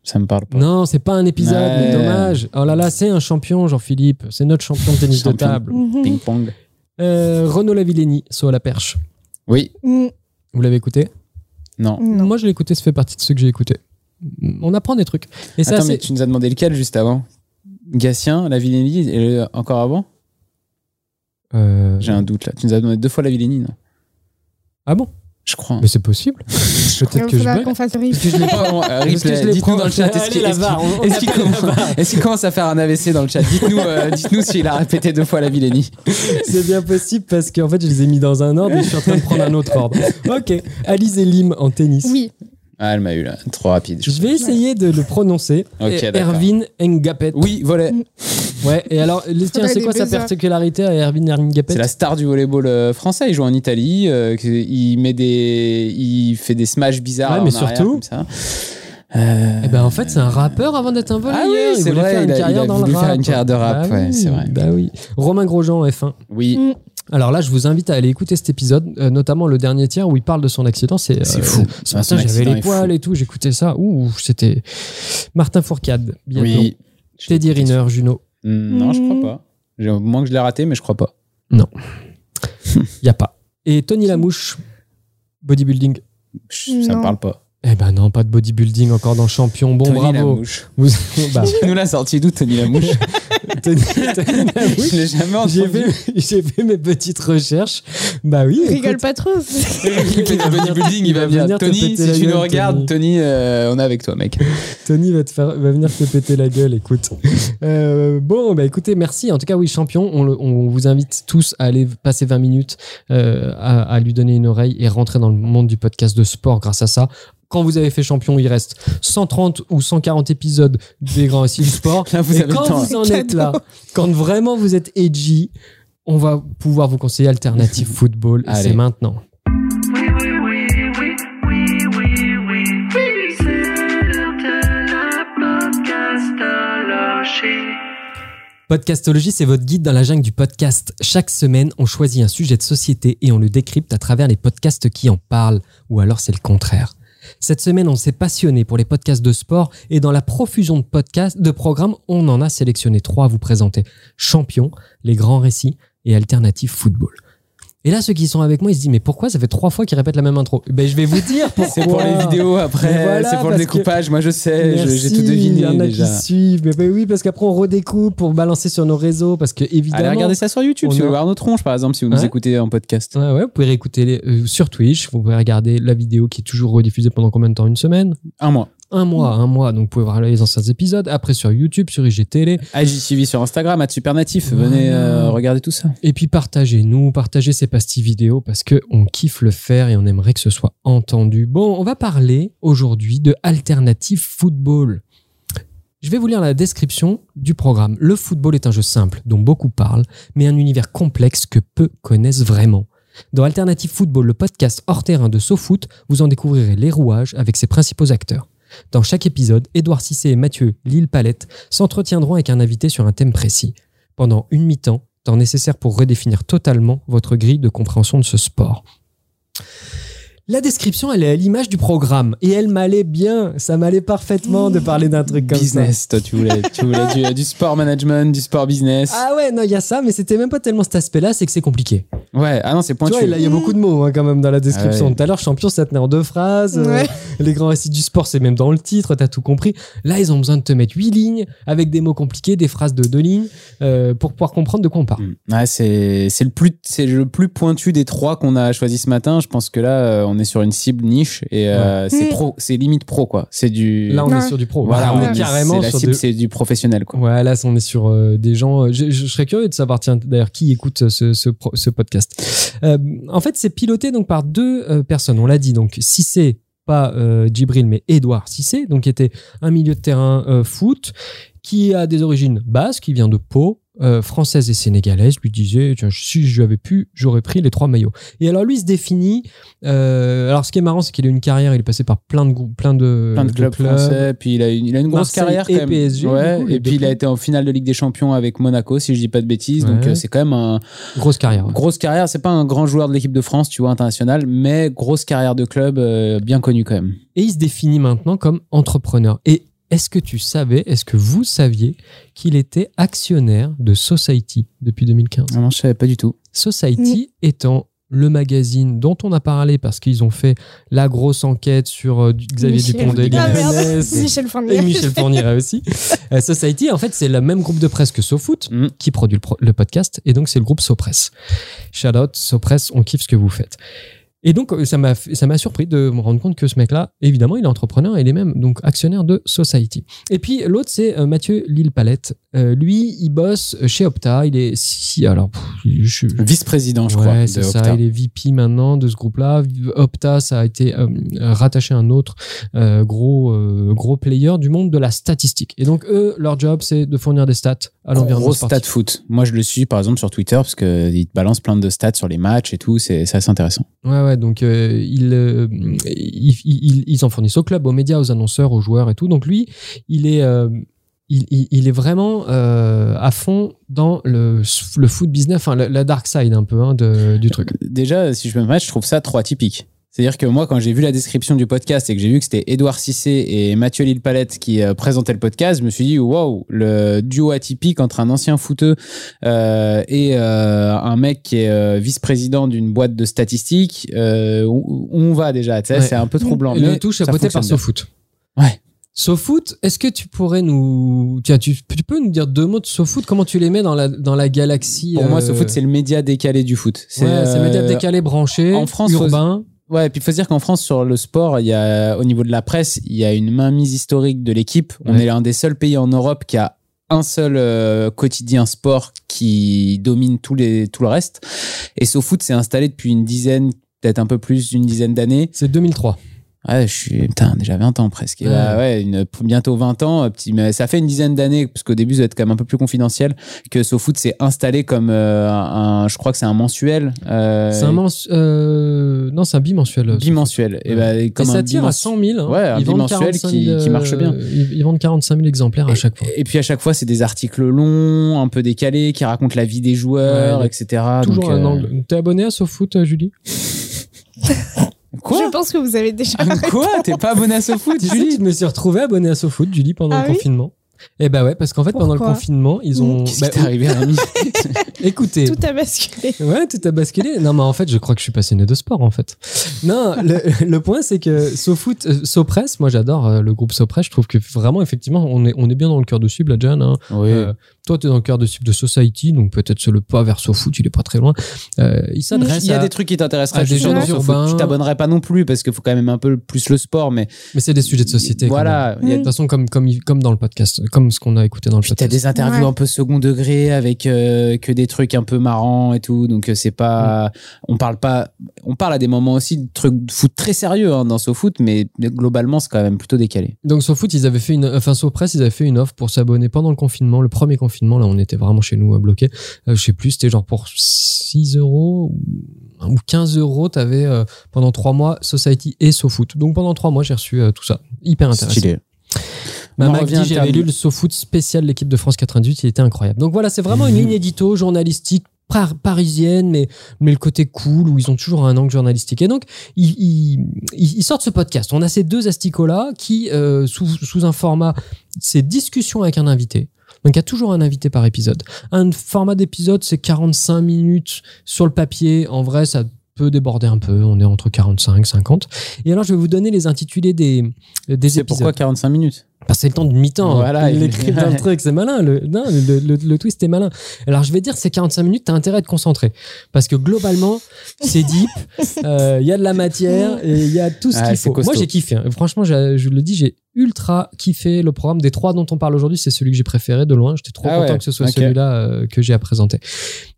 Ça me parle pas. Non, c'est pas un épisode, mais Ouais. dommage. Oh là là, c'est un champion, Jean-Philippe. C'est notre champion de tennis de table. Mhm. Ping pong. Euh, Renaud Lavillenie, soit à la perche. Oui, Mm, Vous l'avez écouté? Non. Non. Moi, je l'ai écouté, ça fait partie de ceux que j'ai écoutés. On apprend des trucs. Et ça, Attends, mais c'est. tu nous as demandé lequel juste avant? Gatien, la Villénie, et le- encore avant? Euh, J'ai un doute là. Tu nous as demandé deux fois la Villénie, non? Ah bon? Je crois. Mais c'est possible. <laughs> Peut-être que je bug. qu'on fasse le Est-ce que je <laughs> l'ai pas euh, replay, Dites-nous dans le chat. Est-ce qu'il commence, à faire un AVC dans le chat? Dites-nous euh, <laughs> dites-nous s'il a répété deux fois la Villénie. C'est bien possible parce qu'en fait, je les ai mis dans un ordre et je suis en train de prendre un autre ordre. Ok. Alice et Lim en tennis. Oui, Ah, elle m'a eu là. Trop rapide. Je vais essayer de le prononcer. Ok, Et- d'accord. Erwin Ngapet. Oui, volet. Ouais. Et alors, <laughs> les- tiens, c'est quoi sa particularité à Erwin Ngapet C'est la star du volleyball euh, français. Il joue en Italie. euh, il met des, il fait des smash bizarres. Ouais, mais en arrière, surtout- comme ça. Euh, Eh ben en fait, c'est un rappeur avant d'être un volleyeur. Ah oui, il c'est vrai, faire une il a- carrière il a dans voulu le faire rap. une carrière de rap, Bah ouais, oui, c'est vrai. Bah oui. Romain Grosjean F1. oui. Mm. Alors là, je vous invite à aller écouter cet épisode, euh, notamment le dernier tiers où il parle de son accident. C'est C'est euh, fou. Ce matin, j'avais les poils fou. et tout. J'écoutais ça. Ouh, c'était Martin Fourcade, biathlon. Oui. Teddy Riner, Juno. Mm, Non, je Mm. crois pas. J'ai- Au moins que je l'ai raté, mais je crois pas. <laughs> Y a pas. Et Tony Lamouche, bodybuilding. Ça me Non. parle pas. Eh ben non, pas de bodybuilding encore dans Champion. Bon, Tony bravo. Lamouche. Vous, bah, Tu nous l'as sorti d'où, Tony Lamouche <laughs> Tony, Tony Lamouche. Je l'ai jamais J'ai entendu. fait, j'ai fait mes petites recherches. Bah oui. rigole écoute, pas trop. <laughs> Du bodybuilding, il va venir venir. Tony, si tu gueule, nous regardes, Tony. Tony, euh, on est avec toi, mec. Tony va, te faire, va venir te péter la gueule, écoute. Euh, bon, bah écoutez, merci. En tout cas, oui, champion, on, le- on vous invite tous à aller passer 20 minutes euh, à, à lui donner une oreille et rentrer dans le monde du podcast de sport grâce à ça. Quand vous avez fait champion, il reste 130 ou 140 épisodes des grands récits <laughs> du sport. Là, vous et avez le quand temps. vous en Cadeau. êtes là, quand vraiment vous êtes edgy, on va pouvoir vous conseiller Alternative <laughs> Football. Et c'est maintenant. Oui, oui, oui, oui, oui, oui, oui, oui. C'est l'heure de la podcastologie. Podcastologie, c'est votre guide dans la jungle du podcast. Chaque semaine, on choisit un sujet de société et on le décrypte à travers les podcasts qui en parlent, ou alors c'est le contraire. Cette semaine, on s'est passionné pour les podcasts de sport et dans la profusion de podcasts, de programmes, on en a sélectionné trois à vous présenter. Champion, les grands récits et Alternative Football. Et là, ceux qui sont avec moi, ils se disent, mais pourquoi ça fait trois fois qu'ils répètent la même intro? Ben, je vais vous dire pourquoi. <laughs> C'est pour les vidéos après, voilà, c'est pour le que- découpage. Moi, je sais, j'ai tout Il y deviné en a déjà. qui suivent. Mais ben oui, parce qu'après, on redécoupe pour balancer sur nos réseaux. Parce que, évidemment. Allez regarder ça sur YouTube, si vous voulez voir nos tronches, par exemple, si vous nous écoutez en podcast. Ouais, ouais, vous pouvez réécouter les- euh, sur Twitch. Vous pouvez regarder la vidéo qui est toujours rediffusée pendant combien de temps? Une semaine? Un mois. Un mois, un mois. Donc, vous pouvez voir les anciens épisodes. Après, sur YouTube, sur IGTV. IGTV sur Instagram, à Supernatif. Venez euh, regarder tout ça. Et puis, partagez-nous, partagez ces pastilles vidéo parce que on kiffe le faire et on aimerait que ce soit entendu. Bon, on va parler aujourd'hui de Alternative Football. Je vais vous lire la description du programme. Le football est un jeu simple dont beaucoup parlent, mais un univers complexe que peu connaissent vraiment. Dans Alternative Football, le podcast hors terrain de SoFoot, vous en découvrirez les rouages avec ses principaux acteurs. Dans chaque épisode, Édouard Cissé et Mathieu Lille-Palette s'entretiendront avec un invité sur un thème précis. Pendant une mi-temps, temps nécessaire pour redéfinir totalement votre grille de compréhension de ce sport. La description, elle est à l'image du programme et elle m'allait bien, ça m'allait parfaitement de parler d'un truc comme ça. business, toi, tu voulais, tu voulais du, du sport management, du sport business. Ah ouais, non, il y a ça, mais c'était même pas tellement cet aspect-là, c'est que c'est compliqué. Ouais, ah non, c'est Tu pointu. vois, là, il y a beaucoup de mots hein, quand même dans la description. Ah ouais. Tout à l'heure, champion, ça tenait en deux phrases. Euh, Ouais. les grands récits du sport, c'est même dans le titre, t'as tout compris. Là, ils ont besoin de te mettre huit lignes avec des mots compliqués, des phrases de deux lignes euh, pour pouvoir comprendre de quoi on parle. Mm. Ouais, c'est c'est le plus c'est le plus pointu des trois qu'on a choisi ce matin. Je pense que là, euh, on est sur une cible niche et euh, c'est Mm. pro, c'est limite pro quoi. C'est du Là, on Ouais. est sur du pro. voilà, Là, on est carrément c'est la sur cible, de- c'est du professionnel quoi. Ouais, là, on est sur euh, des gens. euh, Je, je serais curieux de savoir, tiens, d'ailleurs, qui écoute ce, ce, pro- ce podcast. Euh, en fait, c'est piloté donc par deux euh, personnes. On l'a dit. Donc, Cissé, pas euh, Djibril, mais Édouard Cissé, donc qui était un milieu de terrain euh, foot, qui a des origines basques, qui vient de Pau. Euh, française et sénégalaise lui disait tiens, si je avais pu j'aurais pris les trois maillots et alors lui il se définit euh, alors ce qui est marrant c'est qu'il a une carrière il est passé par plein de plein de, Plein de clubs, français, puis il a une, il a une grosse Marseille carrière et quand même. PSG, ouais, du coup, les et puis il a été en finale de Ligue des Champions avec Monaco, si je dis pas de bêtises. Donc euh, c'est quand même un grosse carrière ouais. grosse carrière. C'est pas un grand joueur de l'équipe de France, tu vois, international, mais grosse carrière de club, euh, bien connu quand même. Et il se définit maintenant comme entrepreneur. Et est-ce que tu savais, est-ce que vous saviez qu'il était actionnaire de Society depuis 2015 Ah non, je savais pas du tout. Society étant le magazine dont on a parlé parce qu'ils ont fait la grosse enquête sur euh, Xavier Michel- Dupont de Ah, merde. Ligonnès Michel Fournier. et Michel Fourniret aussi. <laughs> Euh, Society, en fait, c'est le même groupe de presse que SoFoot Mm. qui produit le, pro- le podcast et donc c'est le groupe SoPress. Shout out SoPress, on kiffe ce que vous faites. Et donc, euh, ça m'a, surpris de me rendre compte que ce mec-là, évidemment, il est entrepreneur et il est même donc actionnaire de Society. Et puis, l'autre, c'est euh, Mathieu Lille-Palette. Euh, lui, il bosse chez Opta. Il est, si, alors, Vice-président, je ouais, crois. c'est ça. Opta. Il est VP maintenant de ce groupe-là. Opta, ça a été euh, rattaché à un autre euh, gros gros player du monde de la statistique. Et donc eux, leur job, c'est de fournir des stats à l'environnement Gros sportif. stat foot. Moi, je le suis par exemple sur Twitter parce qu'il te balance plein de stats sur les matchs et tout. C'est c'est assez intéressant. Ouais, ouais. Donc ils, ils, ils, ils en fournissent au club, aux médias, aux annonceurs, aux joueurs et tout. Donc lui, il est il, il- il est vraiment euh, à fond dans le, le foot business, enfin la, la dark side un peu hein, de, du truc. Déjà, si je me permettre, je trouve ça trop atypique. C'est-à-dire que moi, quand j'ai vu la description du podcast et que j'ai vu que c'était Édouard Cissé et Mathieu Lille-Palette qui euh, présentaient le podcast, je me suis dit, wow, le duo atypique entre un ancien footeux euh, et euh, un mec qui est vice-président d'une boîte de statistiques, où, où on va déjà, tu sais, Ouais. c'est un peu troublant. Et mais le tout chapeauté par fonctionne SoFoot. Ouais. SoFoot, est-ce que tu pourrais nous. Tiens, tu, tu peux nous dire deux mots de SoFoot? Comment tu les mets dans la, dans la galaxie Pour moi, euh, ce foot, c'est le média décalé du foot. C'est ouais, c'est euh, média décalé, branché, en France, faut- urbain. Ouais, et puis il faut se dire qu'en France, sur le sport, il y a, au niveau de la presse, il y a une mainmise historique de l'équipe. On Ouais. est l'un des seuls pays en Europe qui a un seul euh, quotidien sport qui domine tous les, tout le reste. Et SoFoot s'est installé depuis une dizaine, peut-être un peu plus d'une dizaine d'années. C'est 2003. Ouais, je suis, putain, déjà 20 ans presque. Et bah, ouais, une, bientôt 20 ans, euh, petit, mais ça fait une dizaine d'années, parce qu'au début, ça va être quand même un peu plus confidentiel, que SoFoot s'est installé comme euh, un, je crois que c'est un mensuel. euh, C'est un mens- euh, Non, c'est un bimensuel. bimensuel. Et bah, Et comme ça un tire à bimens- 100 000. hein. Ouais, un Ils bimensuel 45 000, qui- marche bien. Ils, vendent 45 000 exemplaires à chaque fois. Et, puis à chaque fois, c'est des articles longs, un peu décalés, qui racontent la vie des joueurs, Ouais, etc. Toujours Donc, un angle. T'es abonné à SoFoot, Julie? <laughs> Quoi Je pense que vous avez déjà. Quoi T'es pas abonné à SoFoot, Julie, Julie je me suis retrouvé abonné à SoFoot, Julie, pendant Ah le oui confinement. Eh bah ouais, parce qu'en fait, pendant le confinement, ils ont. Qu'est-ce bah, qui t'est arrivé, Rémi <laughs> écoutez. Tout a basculé. <laughs> Ouais, tout a basculé. Non, mais en fait, je crois que je suis passionné de sport, en fait. Non, le, le point, c'est que SoFoot, euh, SoPress, moi j'adore euh, le groupe SoPress. Je trouve que vraiment, effectivement, on est, on est bien dans le cœur de cible, là, Jan. hein. Oui. Euh, toi, tu es dans le cœur de cible de Society, donc peut-être c'est le pas vers SoFoot, il est pas très loin. Euh, il s'adresse Il y a à- des trucs qui t'intéresseraient. des gens urbains. Tu t'abonnerais pas non plus parce qu'il faut quand même un peu plus le sport, mais Mais c'est des sujets de société. voilà. De toute façon, comme, comme, comme dans le podcast, comme ce qu'on a écouté dans le Puis t'as podcast. des interviews Ouais. un peu second degré avec euh, que des trucs un peu marrants et tout. Donc euh, c'est pas, on parle pas, on parle à des moments aussi de trucs de foot très sérieux hein, dans SoFoot, mais globalement c'est quand même plutôt décalé. Donc SoFoot, ils avaient fait une, enfin SoPress, ils avaient fait une offre pour s'abonner pendant le confinement, le premier confinement. Là, on était vraiment chez nous bloqués. Euh, je sais plus, c'était genre pour 6 euros ou- ou 15 euros. T'avais euh, pendant trois mois Society et SoFoot. Donc pendant trois mois, j'ai reçu euh, tout ça. Hyper intéressant. Stylé. En Mac dit, j'avais lu le SoFoot spécial de l'équipe de France 98, il était incroyable. Donc voilà, c'est vraiment une Mhm. ligne édito journalistique par- parisienne, mais, mais le côté cool où ils ont toujours un angle journalistique. Et donc, ils, ils, ils- ils sortent ce podcast. On a ces deux asticots-là qui, euh, sous, sous un format, c'est discussion avec un invité. Donc, il y a toujours un invité par épisode. Un format d'épisode, c'est 45 minutes sur le papier. En vrai, ça peut déborder un peu. On est entre 45 50. Et alors, je vais vous donner les intitulés des, des C'est épisodes. pourquoi 45 minutes Bah, c'est le temps de mi-temps. Voilà, il écrit dans le truc, c'est malin. Le, non, le, le- le twist est malin. Alors, je vais dire, c'est 45 minutes, t'as intérêt à te concentrer. Parce que globalement, c'est deep, <laughs> euh, il y a de la matière et il y a tout ce Ah, qu'il faut. costaud. Moi, j'ai kiffé. hein. Franchement, je le dis, j'ai ultra kiffé le programme. Des trois dont on parle aujourd'hui, c'est celui que j'ai préféré de loin. J'étais trop Ah content ouais, que ce soit celui-là euh, que j'ai à présenter.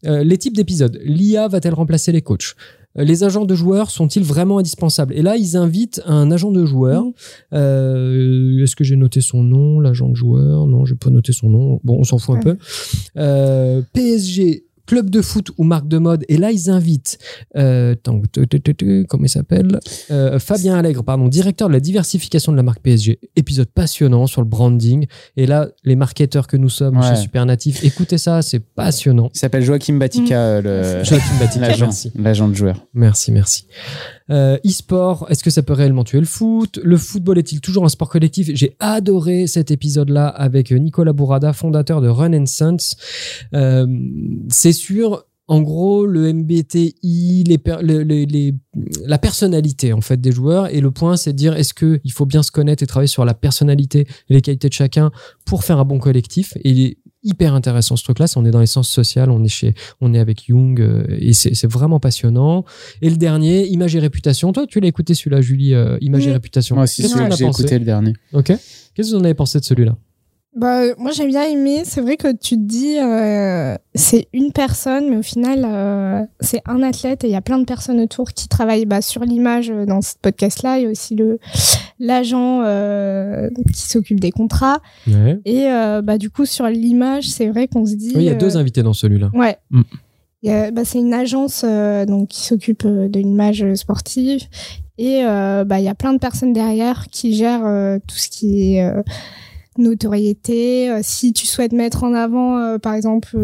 Euh, les types d'épisodes. L'IA va-t-elle remplacer les coachs? Les agents de joueurs sont-ils vraiment indispensables? Et là, ils invitent un agent de joueur. Euh, Est-ce que j'ai noté son nom, l'agent de joueur? Non, j'ai pas noté son nom. Bon, on s'en fout un peu. Euh, PSG, club de foot ou marque de mode. Et là, ils invitent, euh, comment il s'appelle Euh, Fabien Allègre, pardon, directeur de la diversification de la marque PSG. Épisode passionnant sur le branding. Et là, les marketeurs que nous sommes Ouais. chez Super Natif, écoutez ça, c'est passionnant. Il s'appelle Joachim Batica, euh, le Joachim <laughs> l'agent, l'agent de joueur. Merci, merci. Euh, e-sport, est-ce que ça peut réellement tuer le foot? Le football est-il toujours un sport collectif? J'ai adoré cet épisode-là avec Nicolas Bourada, fondateur de Run and Sons. Euh, c'est sûr. En gros, le MBTI, les la personnalité en fait des joueurs. Et le point, c'est de dire est-ce que il faut bien se connaître et travailler sur la personnalité les qualités de chacun pour faire un bon collectif? Et hyper intéressant ce truc-là. c'est On est dans les sciences sociales, on est chez, on est avec Jung euh, et c'est c'est vraiment passionnant. Et le dernier, Image et réputation. Toi, tu l'as écouté celui-là, Julie, euh, Image et réputation. Moi aussi, Qu'est-ce que j'ai écouté le dernier. Ok. Qu'est-ce que vous en avez pensé de celui-là? Bah, moi, j'ai bien aimé. C'est vrai que tu te dis, euh, c'est une personne, mais au final, euh, c'est un athlète et il y a plein de personnes autour qui travaillent bah, sur l'image euh, dans ce podcast-là. Il y a aussi le l'agent euh, qui s'occupe des contrats. Ouais. Et bah, du coup, sur l'image, c'est vrai qu'on se dit. Oui, il y a deux invités dans celui-là. Ouais. Mm. Bah, c'est une agence donc, qui s'occupe de l'image sportive. Et bah, il y a plein de personnes derrière qui gèrent tout ce qui est notoriété. Euh, si tu souhaites mettre en avant, euh, par exemple,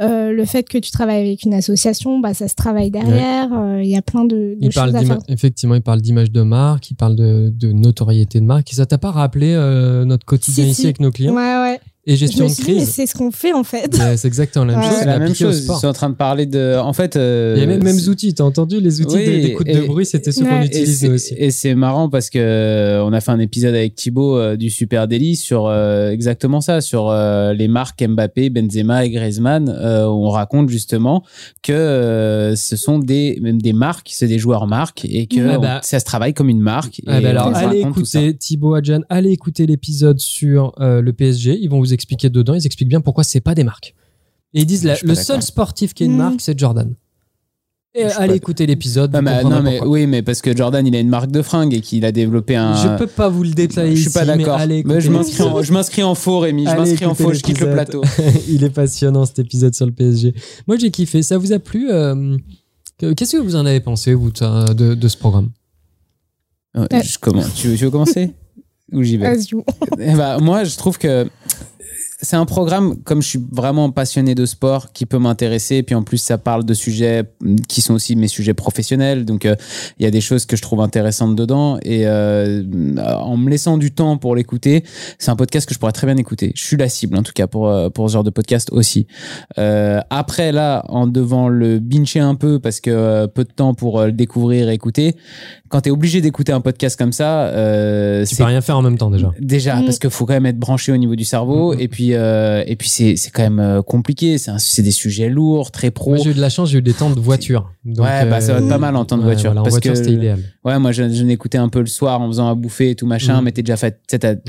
euh, le fait que tu travailles avec une association, bah, ça se travaille derrière. Euh, Il y a plein de, de Il parle choses à faire. effectivement, il parle d'image de marque, il parle de, de notoriété de marque. Et ça t'a pas rappelé euh, notre quotidien Si, ici si. avec nos clients? Ouais, ouais. Et Je gestion de suis dit, mais crise c'est ce qu'on fait en fait. C'est exactement la même Ouais. chose. C'est la même chose. Ils sont en train de parler de. En fait. euh, Il y a même, mêmes outils, t'as entendu les outils Oui, d'écoute de bruit, c'était ceux qu'on Ouais. Nous aussi. Et c'est marrant parce que euh, on a fait un épisode avec Thibaut euh, du Super Daily sur euh, exactement ça, sur euh, les marques Mbappé, Benzema et Griezmann. euh, où on raconte justement que euh, ce sont des même des marques, c'est des joueurs marques et que Ah on- bah. ça se travaille comme une marque. Ah et bah alors, allez écouter Thibaut Adjan, allez écouter l'épisode sur euh, le PSG. Ils vont vous expliquer dedans. Ils expliquent bien pourquoi c'est pas des marques. Et ils disent la- le seul sportif qui est une Mm. marque, c'est Jordan. Et allez pas- écouter l'épisode. Non mais, non, oui, mais parce que Jordan, il a une marque de fringues et qu'il a développé un. Je peux pas vous le détailler Je suis pas d'accord. je m'inscris en, l'épisode. je m'inscris en faux, Rémi. Je Allez m'inscris en faux. Je quitte le plateau. <laughs> Il est passionnant cet épisode sur le PSG. Moi j'ai kiffé. Ça vous a plu euh, que- Qu'est-ce que vous en avez pensé vous de, ce programme? Je commence. Tu, veux- tu veux commencer? <laughs> Ou j'y vais? As you. Eh ben, moi, je trouve que c'est un programme, comme je suis vraiment passionné de sport, qui peut m'intéresser. Et puis en plus, ça parle de sujets qui sont aussi mes sujets professionnels. Donc, euh, il y a des choses que je trouve intéressantes dedans. Et euh, en me laissant du temps pour l'écouter, c'est un podcast que je pourrais très bien écouter. Je suis la cible, en tout cas, pour, euh, pour ce genre de podcast aussi. Euh, après, là, en devant le bincher un peu, parce que euh, peu de temps pour le découvrir et écouter, quand tu es obligé d'écouter un podcast comme ça, euh, Tu peux rien faire en même temps déjà. Déjà, Mm. parce qu'il faut quand même être branché au niveau du cerveau. Mm. Et puis, euh, et puis c'est, c'est quand même euh, compliqué. C'est, c'est des sujets lourds, très pro. Moi j'ai eu de la chance, j'ai eu des temps de voiture. Donc, Ouais, bah, ça va être euh, pas mal en temps de ouais, voiture, voilà, en parce voiture que- c'était idéal. Ouais, moi, je, je l'écoutais un peu le soir en faisant à bouffer et tout machin, Mm. mais t'es déjà fait.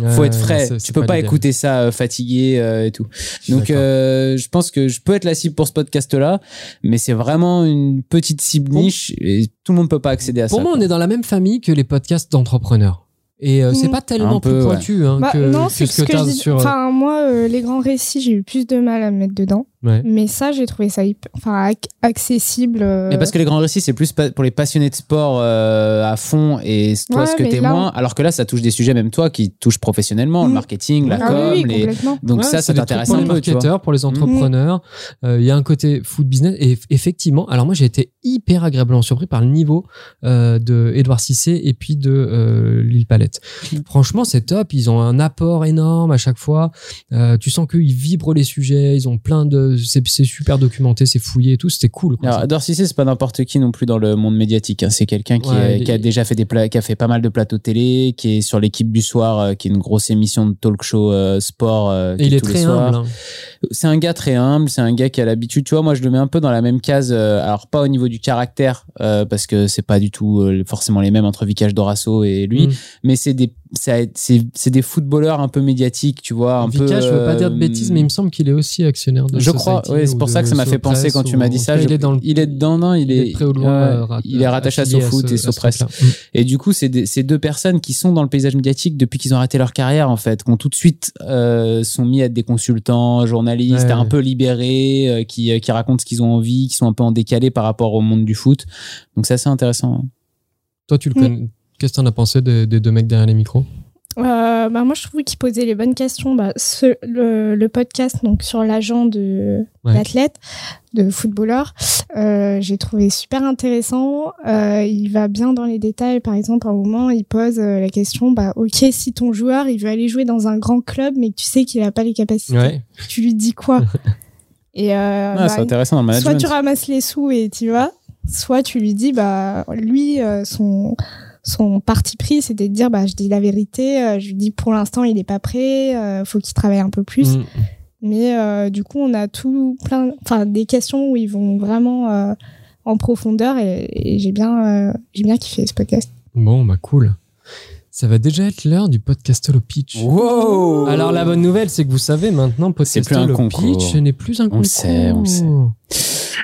faut être frais. tu peux pas écouter ça euh, fatigué euh, et tout. Donc, euh, je pense que je peux être la cible pour ce podcast-là, mais c'est vraiment une petite cible Pour- niche et tout le monde peut pas accéder à Pour ça. moi, on est dans la même famille que les podcasts d'entrepreneurs. Et euh, c'est Mm. pas tellement Un peu, plus ouais. pointu hein, Bah, que, non, que c'est ce que je dis. sur. Enfin, moi, euh, les grands récits, j'ai eu plus de mal à me mettre dedans. Ouais. Mais ça, j'ai trouvé ça hyper- enfin, ac- accessible. euh, Mais parce que les grands récits, c'est plus pa- pour les passionnés de sport euh, à fond et toi, Ouais, ce que t'es là, moins. Alors que là, ça touche des sujets, même toi, qui touchent professionnellement, le Mm. marketing, la ah com, oui, oui, les. complètement. Donc Ouais, ça, ça t'intéresse pour un les peu, tu vois. marketeurs, pour les entrepreneurs. Euh, Il y a un côté food business. Et eff- effectivement, alors moi, j'ai été hyper agréablement surpris par le niveau euh, de Edouard Cissé et puis de euh, Lille Palette. <laughs> Franchement, c'est top. Ils ont un apport énorme à chaque fois. Euh, tu sens qu'ils vibrent les sujets. Ils ont plein de. C'est super documenté, c'est fouillé et tout. C'était cool. quoi. Alors, Cissé, c'est pas n'importe qui non plus dans le monde médiatique. hein. C'est quelqu'un qui, Ouais, est- il qui a déjà fait des qui a fait pas mal de plateaux télé, qui est sur l'équipe du soir, euh, qui est une grosse émission de talk show euh, sport. euh, Et il est très humble. hein. c'est un gars très humble, c'est un gars qui a l'habitude. Tu vois, moi, je le mets un peu dans la même case. alors, pas au niveau du caractère, parce que c'est pas du tout forcément les mêmes entre Vicage Dorasso et lui, Mm. mais c'est des, c'est des footballeurs un peu médiatiques, tu vois. Un Vika, peu, je veux pas dire de bêtises, mais il me semble qu'il est aussi actionnaire de je crois, oui, c'est ou pour ça que ça m'a fait penser quand tu m'as dit ça. tout cas, Je- il est dans le il est dedans, non Il est, ou de loin, ouais, euh, il est rattaché à SoFoot et Sopress. Mm. Et du coup, c'est ces deux personnes qui sont dans le paysage médiatique depuis qu'ils ont arrêté leur carrière, en fait, qui ont tout de suite euh, sont mis à être des consultants, journalistes, Ouais, un ouais. peu libérés, euh, qui, euh, qui racontent ce qu'ils ont envie, qui sont un peu en décalé par rapport au monde du foot. Donc c'est assez intéressant. Toi, tu le Mm. connais. Qu'est-ce que t'en as pensé des, des deux mecs derrière les micros? Euh, bah, moi, je trouve qu'il posait les bonnes questions. Bah, ce, le, le podcast donc, sur l'agent de Ouais. d'athlète, de footballeur, euh, j'ai trouvé super intéressant. Euh, il va bien dans les détails. Par exemple, à un moment, il pose euh, la question bah, Ok, si ton joueur il veut aller jouer dans un grand club, mais que tu sais qu'il n'a pas les capacités, Ouais. tu lui dis quoi? <laughs> Et euh, Ah, bah, c'est intéressant dans le soit tu ramasses les sous et tu vas, soit tu lui dis, bah, lui, euh, son, son parti pris, c'était de dire, bah, je dis la vérité, euh, je lui dis pour l'instant, il est pas prêt, euh, faut qu'il travaille un peu plus. Mm. Mais euh, du coup, on a tout plein, enfin des questions où ils vont vraiment euh, en profondeur et, et j'ai bien, euh, j'ai bien kiffé ce podcast. Bon, bah cool. Ça va déjà être l'heure du podcastolo pitch. Wow Alors la bonne nouvelle, c'est que vous savez maintenant, C'est plus un podcastolo pitch n'est plus un On concours. le sait, on le sait.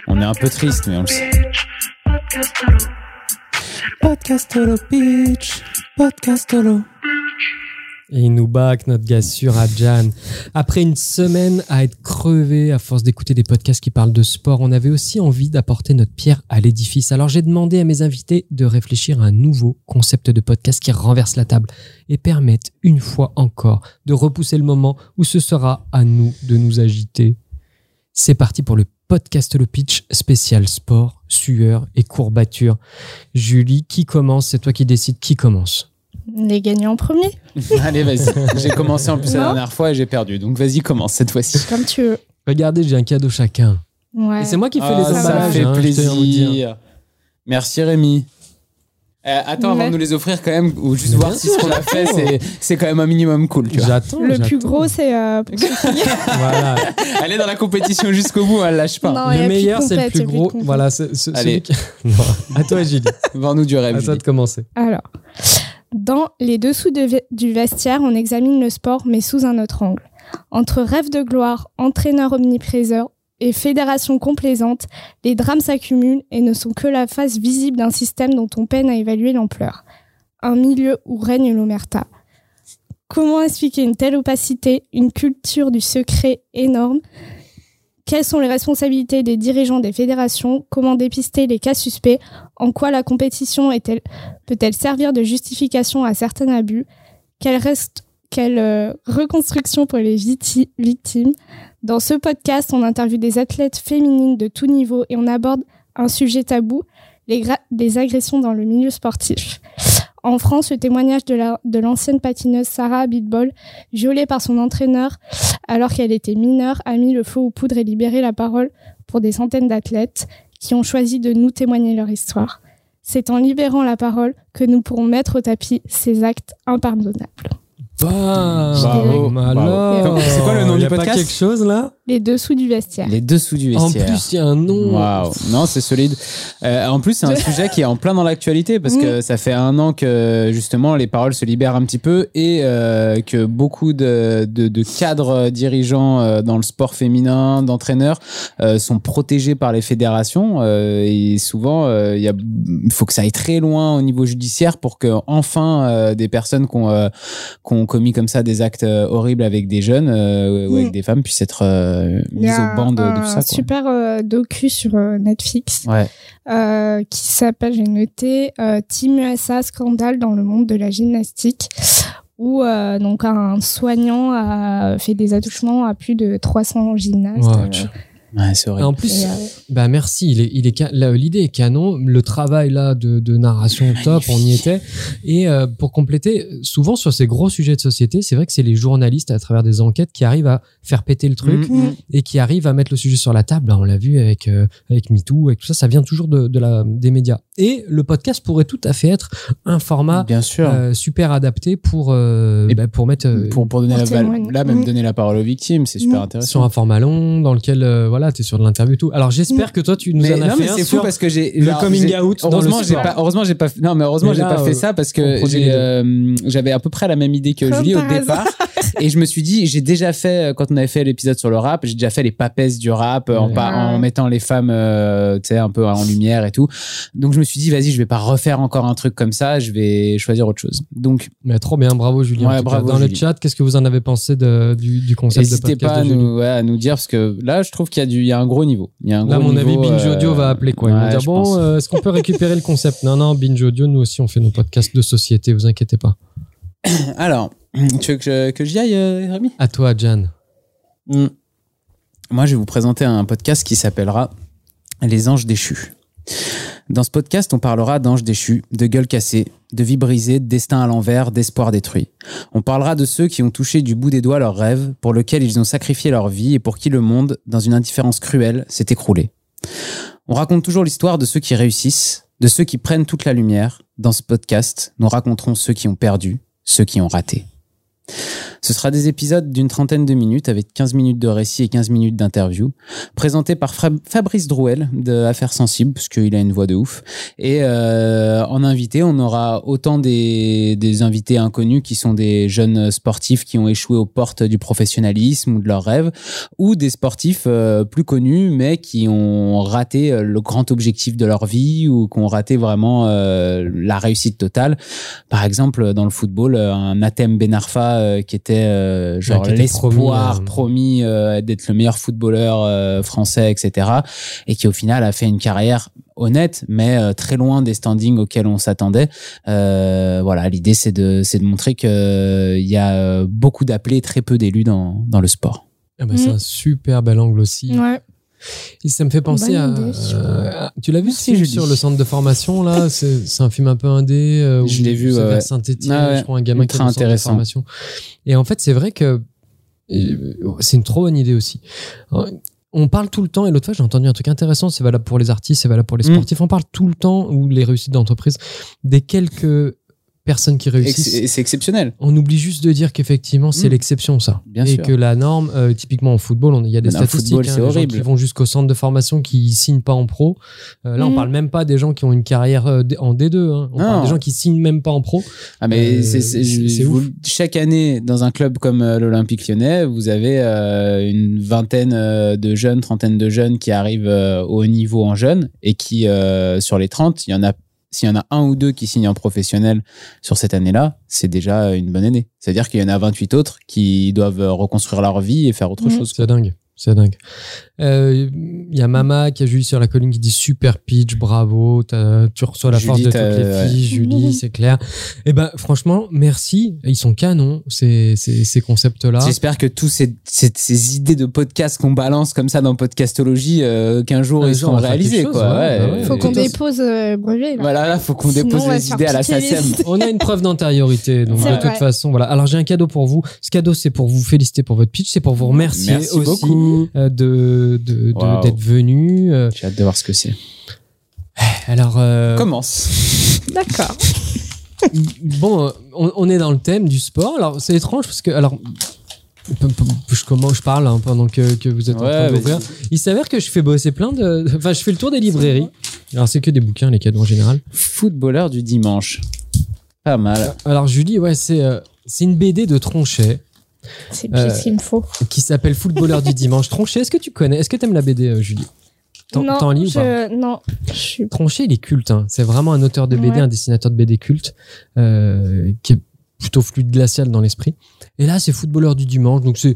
On est un peu triste, mais on le sait. Podcastolo. Pitch, Podcastolo. Et il nous back notre gars sûr à Jan. Après une semaine à être crevé à force d'écouter des podcasts qui parlent de sport, on avait aussi envie d'apporter notre pierre à l'édifice. Alors j'ai demandé à mes invités de réfléchir à un nouveau concept de podcast qui renverse la table et permette une fois encore de repousser le moment où ce sera à nous de nous agiter. C'est parti pour le podcast le pitch spécial sport, sueur et courbature. Julie, qui commence? C'est toi qui décides qui commence. Les gagnants en premier, <laughs> Allez, vas-y. J'ai commencé en plus la dernière fois et j'ai perdu. Donc vas-y, commence cette fois-ci. comme tu veux. Regardez, j'ai un cadeau chacun. Ouais. Et c'est moi qui fais Ah, les ça emballages. fait hein, tiens à vous dire. plaisir. Merci Rémi. Euh, attends, avant de nous les offrir quand même, ou juste voir si ce qu'on a fait, c'est, c'est quand même un minimum cool, tu vois. J'attends. Le plus gros, c'est euh, <laughs> Voilà. Elle est dans la compétition jusqu'au bout, elle lâche pas. Non, le meilleur, c'est le plus gros. Voilà. c'est- c'est- Allez. celui qui- <laughs> Non. À toi, Julie. <laughs> Vends-nous du rêve. À toi de commencer. Alors, dans les dessous de ve- du vestiaire, on examine le sport, mais sous un autre angle. Entre rêve de gloire, entraîneur omnipréseur et fédération complaisante, les drames s'accumulent et ne sont que la face visible d'un système dont on peine à évaluer l'ampleur. Un milieu où règne l'omerta. Comment expliquer une telle opacité, une culture du secret énorme? Quelles sont les responsabilités des dirigeants des fédérations? Comment dépister les cas suspects? En quoi la compétition peut-elle servir de justification à certains abus? Quelle, euh, reconstruction pour les victimes? Dans ce podcast, on interviewe des athlètes féminines de tout niveau et on aborde un sujet tabou, les, agressions dans le milieu sportif. En France, le témoignage de l'ancienne patineuse Sarah Abitbol, violée par son entraîneur alors qu'elle était mineure, a mis le feu aux poudres et libéré la parole pour des centaines d'athlètes qui ont choisi de nous témoigner leur histoire. C'est en libérant la parole que nous pourrons mettre au tapis ces actes impardonnables. Bam Bravo. C'est quoi le nom y du a pas podcast quelque chose là? Les dessous du vestiaire. Les dessous du En vestiaire. plus, il y a un nom. Waouh, non, c'est solide. Euh, en plus, c'est un <laughs> sujet qui est en plein dans l'actualité parce que ça fait un an que justement les paroles se libèrent un petit peu et euh, que beaucoup de, de, de cadres dirigeants euh, dans le sport féminin, d'entraîneurs, euh, sont protégés par les fédérations euh, et souvent il y a, il faut que ça aille très loin au niveau judiciaire pour que enfin euh, des personnes qui ont, euh, qui ont commis comme ça des actes euh, horribles avec des jeunes euh, ou avec Mm. des femmes puissent être euh, Il y mises a au banc de, de un tout ça. Quoi. super euh, docu sur euh, Netflix Ouais. euh, qui s'appelle, j'ai noté, euh, Team USA scandale dans le monde de la gymnastique, où euh, donc un soignant a fait des attouchements à plus de 300 gymnastes. Euh, Ouais, c'est Et horrible. en plus, et, euh, bah merci, il est, il l'idée est canon, le travail là de, de narration top, on y était. Et euh, pour compléter, souvent sur ces gros sujets de société, c'est vrai que c'est les journalistes à travers des enquêtes qui arrivent à faire péter le truc Mm, mm. et qui arrivent à mettre le sujet sur la table. Là, on l'a vu avec euh, avec MeToo, avec tout ça, ça vient toujours de, de la des médias. Et le podcast pourrait tout à fait être un format Bien sûr. euh, super adapté pour euh, Et bah, pour mettre pour, pour donner pour la témoigner. là même Mm. donner la parole aux victimes, c'est super Mm. intéressant. sur un format long dans lequel euh, voilà t'es sur de l'interview et tout. Alors j'espère que toi tu nous mais en as non, fait mais un c'est fou parce que j'ai le alors, coming j'ai- out dans le Heureusement, j'ai sport. pas. Heureusement, j'ai pas. Non, mais heureusement, Mais j'ai là, pas fait ça parce on que produit j'ai, les deux. euh, j'avais à peu près la même idée que Comme Julie au par départ. <laughs> et je me suis dit, j'ai déjà fait quand on avait fait l'épisode sur le rap, j'ai déjà fait les papesses du rap en, Ouais. pa- en mettant les femmes, euh, tu sais, un peu en lumière et tout. Donc je me suis dit, vas-y, je vais pas refaire encore un truc comme ça. Je vais choisir autre chose. Donc Mais trop bien, bravo Julien. Ouais, bravo, Dans le chat, qu'est-ce que vous en avez pensé de, du, du concept de N'hésitez pas à nous, ouais, à nous dire parce que là, je trouve qu'il y a du, il y a un gros niveau. Il y a un Là, gros mon avis, niveau, Binge euh, Audio va appeler quoi Ils vont ouais, dire bon, euh, est-ce qu'on peut récupérer le concept? Non, non, Binge Audio, nous aussi, on fait nos podcasts de société, vous inquiétez pas. Alors, <clears throat> tu veux que, je- que j'y aille, euh, Rémi? À toi, Jan. Mm. Moi, je vais vous présenter un podcast qui s'appellera Les Anges déchus. Dans ce podcast, on parlera d'anges déchus, de gueules cassées, de vies brisées, de destin à l'envers, d'espoir détruit. On parlera de ceux qui ont touché du bout des doigts leurs rêves, pour lesquels ils ont sacrifié leur vie et pour qui le monde, dans une indifférence cruelle, s'est écroulé. On raconte toujours l'histoire de ceux qui réussissent, de ceux qui prennent toute la lumière. Dans ce podcast, nous raconterons ceux qui ont perdu, ceux qui ont raté. Ce sera des épisodes d'une trentaine de minutes avec 15 minutes de récit et 15 minutes d'interview, présentés par Fabrice Drouel de Affaires Sensibles, parce qu'il a une voix de ouf. Et euh, en invité, on aura autant des, invités inconnus qui sont des jeunes sportifs qui ont échoué aux portes du professionnalisme ou de leurs rêves, ou des sportifs euh, plus connus mais qui ont raté euh, le grand objectif de leur vie ou qui ont raté vraiment la réussite totale. Par exemple, dans le football, un Atem Benarfa euh, qui était euh, genre qui était l'espoir promis, promis, euh, euh, d'être le meilleur footballeur euh, français, etc. Et qui au final a fait une carrière honnête, mais euh, très loin des standings auxquels on s'attendait. Euh, voilà, l'idée c'est de c'est de montrer que il y a beaucoup d'appelés, très peu d'élus dans dans le sport. Ah bah, C'est Mm. un super bel angle aussi. Ouais. Et ça me fait penser à, euh, Tu l'as vu ce film sur le centre de formation là? C'est c'est un film un peu indé. euh, Je l'ai vu, c'est ouais. Saint-Étienne, Ah ouais, je crois, un gamin qui est ultra centre de intéressant. formation. Et en fait, c'est vrai que euh, c'est une trop bonne idée aussi. Alors, On parle tout le temps, et l'autre fois j'ai entendu un truc intéressant, c'est valable pour les artistes, c'est valable pour les Mm. sportifs. On parle tout le temps, ou les réussites d'entreprise, des quelques personnes qui réussissent. Ex- C'est exceptionnel. On oublie juste de dire qu'effectivement, c'est Mm. l'exception, ça. Bien et sûr. que la norme, euh, typiquement en football, il y a des le statistiques. football, hein, gens horrible. qui vont jusqu'au centre de formation qui signent pas en pro. Euh, là, on Mm. parle même pas des gens qui ont une carrière euh, en D2. hein. On Non. parle des gens qui signent même pas en pro. Ah mais Euh, c'est chaque année dans un club comme l'Olympique Lyonnais, vous avez une vingtaine de jeunes, trentaine de jeunes qui arrivent au haut niveau en jeunes et qui sur les 30, il y en a s'il y en a un ou deux qui signent en professionnel sur cette année-là, c'est déjà une bonne année. C'est-à-dire qu'il y en a 28 autres qui doivent reconstruire leur vie et faire autre Mhm. chose. C'est dingue. C'est dingue. Euh, Il y a Mama qui a Julie sur la colline qui dit super pitch, bravo, tu reçois la force de toutes les ouais. filles, Julie, c'est clair. Et ben franchement, merci. Ils sont canons ces, ces, ces concepts-là. J'espère que tous ces, ces, ces idées de podcast qu'on balance comme ça dans Podcastologie, euh, qu'un jour Un ils jour, seront réalisés. chose, quoi. ouais, ouais. Faut qu'on dépose euh, brevet. Là. Voilà, là, faut qu'on dépose les idées à la SACEM. On a une preuve d'antériorité, <laughs> donc de toute façon, voilà. Alors j'ai un cadeau pour vous. Ce cadeau, c'est pour vous féliciter pour votre pitch, c'est pour vous remercier Merci aussi beaucoup. Euh, de de- de- Wow. d'être venu. Euh, J'ai hâte de voir ce que c'est. <sighs> alors euh, Commence. <laughs> D'accord. bon, on, on est dans le thème du sport. Alors c'est étrange parce que alors je comment je parle hein, pendant que, que vous êtes en train d'ouvrir. Il s'avère que je fais bosser plein de. Enfin, je fais le tour des librairies. Alors c'est que des bouquins, les cadeaux en général. Footballeur du dimanche. Pas mal. Alors Julie, ouais, c'est euh, c'est une BD de Tronchet. C'est Euh, ce qu'il me faut. qui s'appelle Footballeur du dimanche. Tronchet, est-ce que tu connais Est-ce que tu aimes la BD, euh, Julie? T'en non, lis ou pas? je... non, je suis Tronchet, il est culte. hein. C'est vraiment un auteur de BD, Ouais. un dessinateur de BD culte, euh, qui est plutôt fluide glacial dans l'esprit. Et là, c'est Footballeur du dimanche. Donc, c'est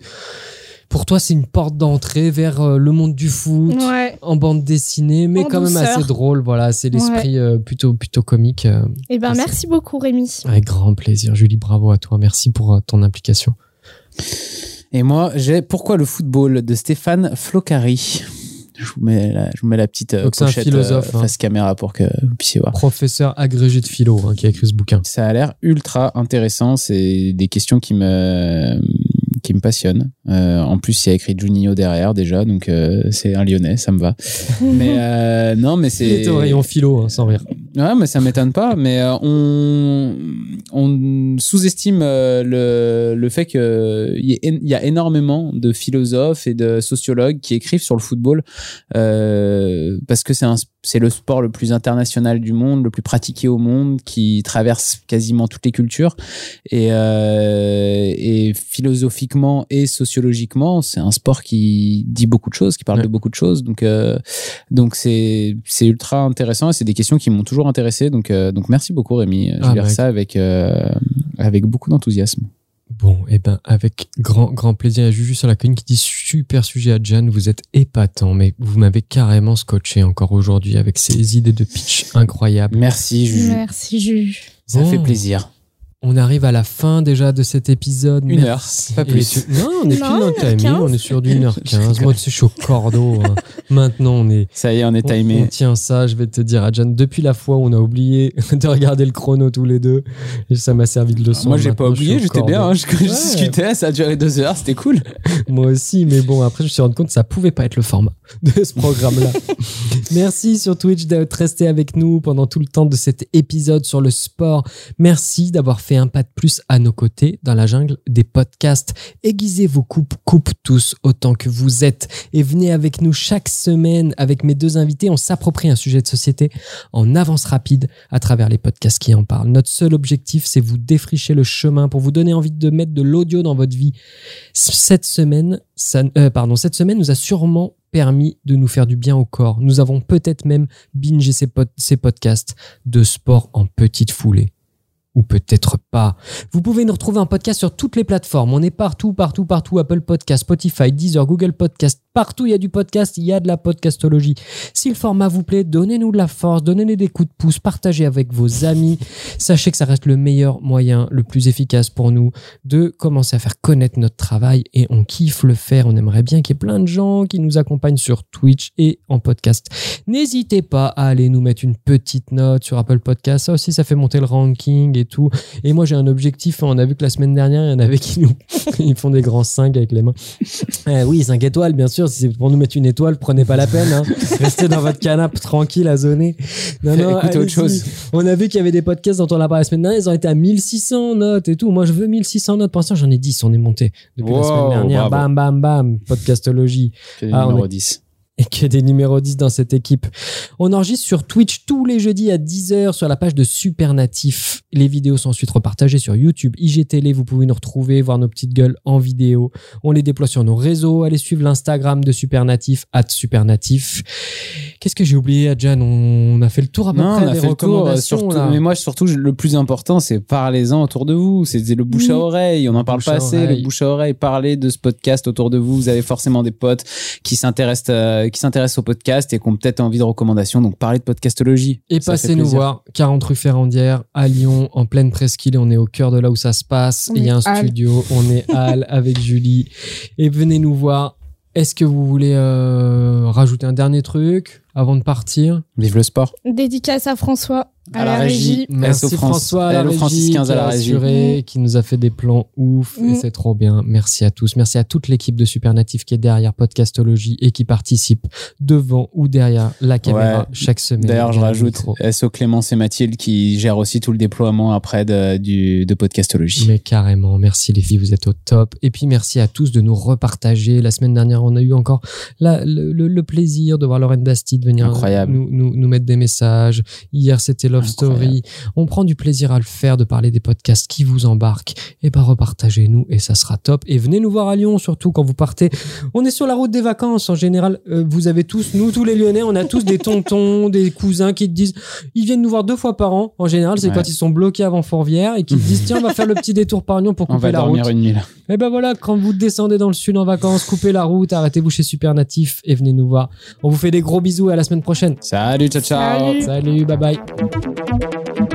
pour toi, c'est une porte d'entrée vers euh, le monde du foot. Ouais. En bande dessinée, mais En quand même assez drôle. Voilà, c'est l'esprit euh, plutôt plutôt comique. euh. Eh ben, merci beaucoup, Rémi. avec grand plaisir, Julie. Bravo à toi. Merci pour euh, ton implication. Et moi, j'ai Pourquoi le football de Stéphane Flocari? Je vous mets la, je vous mets la petite euh, Donc, pochette philosophe, euh, hein. face caméra pour que vous puissiez voir. Professeur agrégé de philo hein, qui a écrit ce bouquin. Ça a l'air ultra intéressant. C'est des questions qui me qui me passionnent. Euh, en plus, il y a écrit Juninho derrière déjà, donc euh, c'est un Lyonnais, ça me va. <laughs> mais euh, non, mais Il c'est était au rayon philo, hein, sans rire. Ouais, mais ça m'étonne pas. Mais euh, on, on sous-estime euh, le, le fait qu'il y, il a énormément de philosophes et de sociologues qui écrivent sur le football euh, parce que c'est un- c'est le sport le plus international du monde, le plus pratiqué au monde, qui traverse quasiment toutes les cultures. Et, euh, et philosophiquement et sociologiquement, c'est un sport qui dit beaucoup de choses, qui parle Ouais. de beaucoup de choses. Donc, euh, donc c'est c'est ultra intéressant et c'est des questions qui m'ont toujours intéressé. Donc, euh, donc merci beaucoup Rémi. Je Ah, bah, ça avec euh, avec beaucoup d'enthousiasme. Bon, et ben avec grand grand plaisir. Il y a Juju sur la colline qui dit super sujet à Jan, vous êtes épatant, mais vous m'avez carrément scotché encore aujourd'hui avec ces idées de pitch incroyables. Merci Juju. Merci, Juju. Ça Bon. fait plaisir. On arrive à la fin déjà de cet épisode. Une Merci. heure, pas plus. tu- Non, on est Non, dans le timing, 1h15. on est sur du 1h15. <laughs> Moi, tu sais, je suis au cordeau. hein. Maintenant, on est Ça y est, on est On, on timé. tient ça, je vais te dire, Adjan, depuis la fois où on a oublié <laughs> de regarder le chrono tous les deux, et ça m'a servi de leçon. Moi, j'ai pas oublié, j'étais bien. hein, je, discutais, ça a duré deux heures, c'était cool. <laughs> Moi aussi, mais bon, après, je me suis rendu compte que ça pouvait pas être le format de ce programme-là. Merci sur Twitch d'être resté avec nous pendant tout le temps de cet épisode sur le sport. Merci d'avoir fait un pas de plus à nos côtés dans la jungle des podcasts. Aiguisez vos coupes, coupe tous autant que vous êtes et venez avec nous chaque semaine avec mes deux invités. On s'approprie un sujet de société en avance rapide à travers les podcasts qui en parlent. Notre seul objectif, c'est vous défricher le chemin pour vous donner envie de mettre de l'audio dans votre vie. Cette semaine, ça, euh, pardon, cette semaine nous a sûrement permis de nous faire du bien au corps. Nous avons peut-être même bingé ces podcasts de sport en petite foulée. Ou peut-être pas. Vous pouvez nous retrouver en podcast sur toutes les plateformes. On est partout, partout, partout. Apple Podcast, Spotify, Deezer, Google Podcast. Partout, il y a du podcast, il y a de la podcastologie. Si le format vous plaît, donnez-nous de la force, donnez-nous des coups de pouce, partagez avec vos amis. Sachez que ça reste le meilleur moyen, le plus efficace pour nous de commencer à faire connaître notre travail et on kiffe le faire. On aimerait bien qu'il y ait plein de gens qui nous accompagnent sur Twitch et en podcast. N'hésitez pas à aller nous mettre une petite note sur Apple Podcast. Ça aussi, ça fait monter le ranking et tout. Et moi, j'ai un objectif. On a vu que la semaine dernière, il y en avait qui nous <laughs> ils font des grands 5 avec les mains. Eh oui, 5 étoiles, bien sûr. Si c'est pour nous mettre une étoile, prenez pas la peine. hein. <laughs> Restez dans votre canapé tranquille à zoner. Non, non, Écoutez autre chose. On a vu qu'il y avait des podcasts dont on a parlé la semaine dernière. Ils ont été à 1600 notes et tout. Moi, je veux 1600 notes. Pour l'instant, j'en ai 10. On est monté depuis la semaine dernière. bravo. Bam, bam, bam. Podcastologie Ah, on numéro est- 10. Et que des numéros 10 dans cette équipe. On enregistre sur Twitch tous les jeudis à 10h sur la page de Supernatif. Les vidéos sont ensuite repartagées sur YouTube, IGTV. Vous pouvez nous retrouver, voir nos petites gueules en vidéo. On les déploie sur nos réseaux. Allez suivre l'Instagram de Supernatif, at Supernatif. Qu'est-ce que j'ai oublié, Adjan? On a fait le tour à peu Non, près on a des fait le tour. euh. Surtout, mais moi, surtout, le plus important, c'est parlez-en autour de vous. C'est le bouche à oreille. On n'en parle Bouche pas assez. Le bouche à oreille. Parlez de ce podcast autour de vous. Vous avez forcément des potes qui s'intéressent, euh, qui s'intéressent au podcast et qui ont peut-être envie de recommandations. Donc, parlez de podcastologie. Et passez nous voir, 40 rue Ferrandière, à Lyon, en pleine presqu'île. On est au cœur de là où ça se passe. Il y a un studio, on est <laughs> Halle avec Julie. Et venez nous voir. Est-ce que vous voulez euh, rajouter un dernier truc? Avant de partir Vive le sport. Dédicace à François, à, À la, la régie. régie. Merci. François à la Hello régie, qui à la a régie. assuré, qui nous a fait des plans ouf et Mm. c'est trop bien. Merci à tous. Merci à toute l'équipe de Supernatif qui est derrière Podcastologie et qui participe devant ou derrière la caméra Ouais. chaque semaine. D'ailleurs, je rajoute. SO Clémence et Mathilde qui gèrent aussi tout le déploiement après de, du, de podcastologie. Mais carrément, merci les filles, vous êtes au top. Et puis merci à tous de nous repartager. La semaine dernière, on a eu encore la- le, le- le plaisir de voir Lauren Venir Incroyable. Nous, nous, nous mettre des messages. Hier, c'était Love Incroyable. Story. On prend du plaisir à le faire, de parler des podcasts qui vous embarquent. Et ben repartagez-nous et ça sera top. Et venez nous voir à Lyon, surtout quand vous partez. On est sur la route des vacances. En général, euh, vous avez tous, nous tous les Lyonnais, on a tous des tontons, <laughs> des cousins qui te disent, ils viennent nous voir deux fois par an. En général, c'est Ouais. quand ils sont bloqués avant Fourvière et qui te disent, tiens, on va faire le petit détour par Lyon pour On couper va la dormir route. une nuit là. Et ben voilà, quand vous descendez dans le sud en vacances, coupez la route, arrêtez-vous chez Supernatif et venez nous voir. On vous fait des gros bisous et à la semaine prochaine. Salut, ciao, ciao. Salut. Salut, bye bye.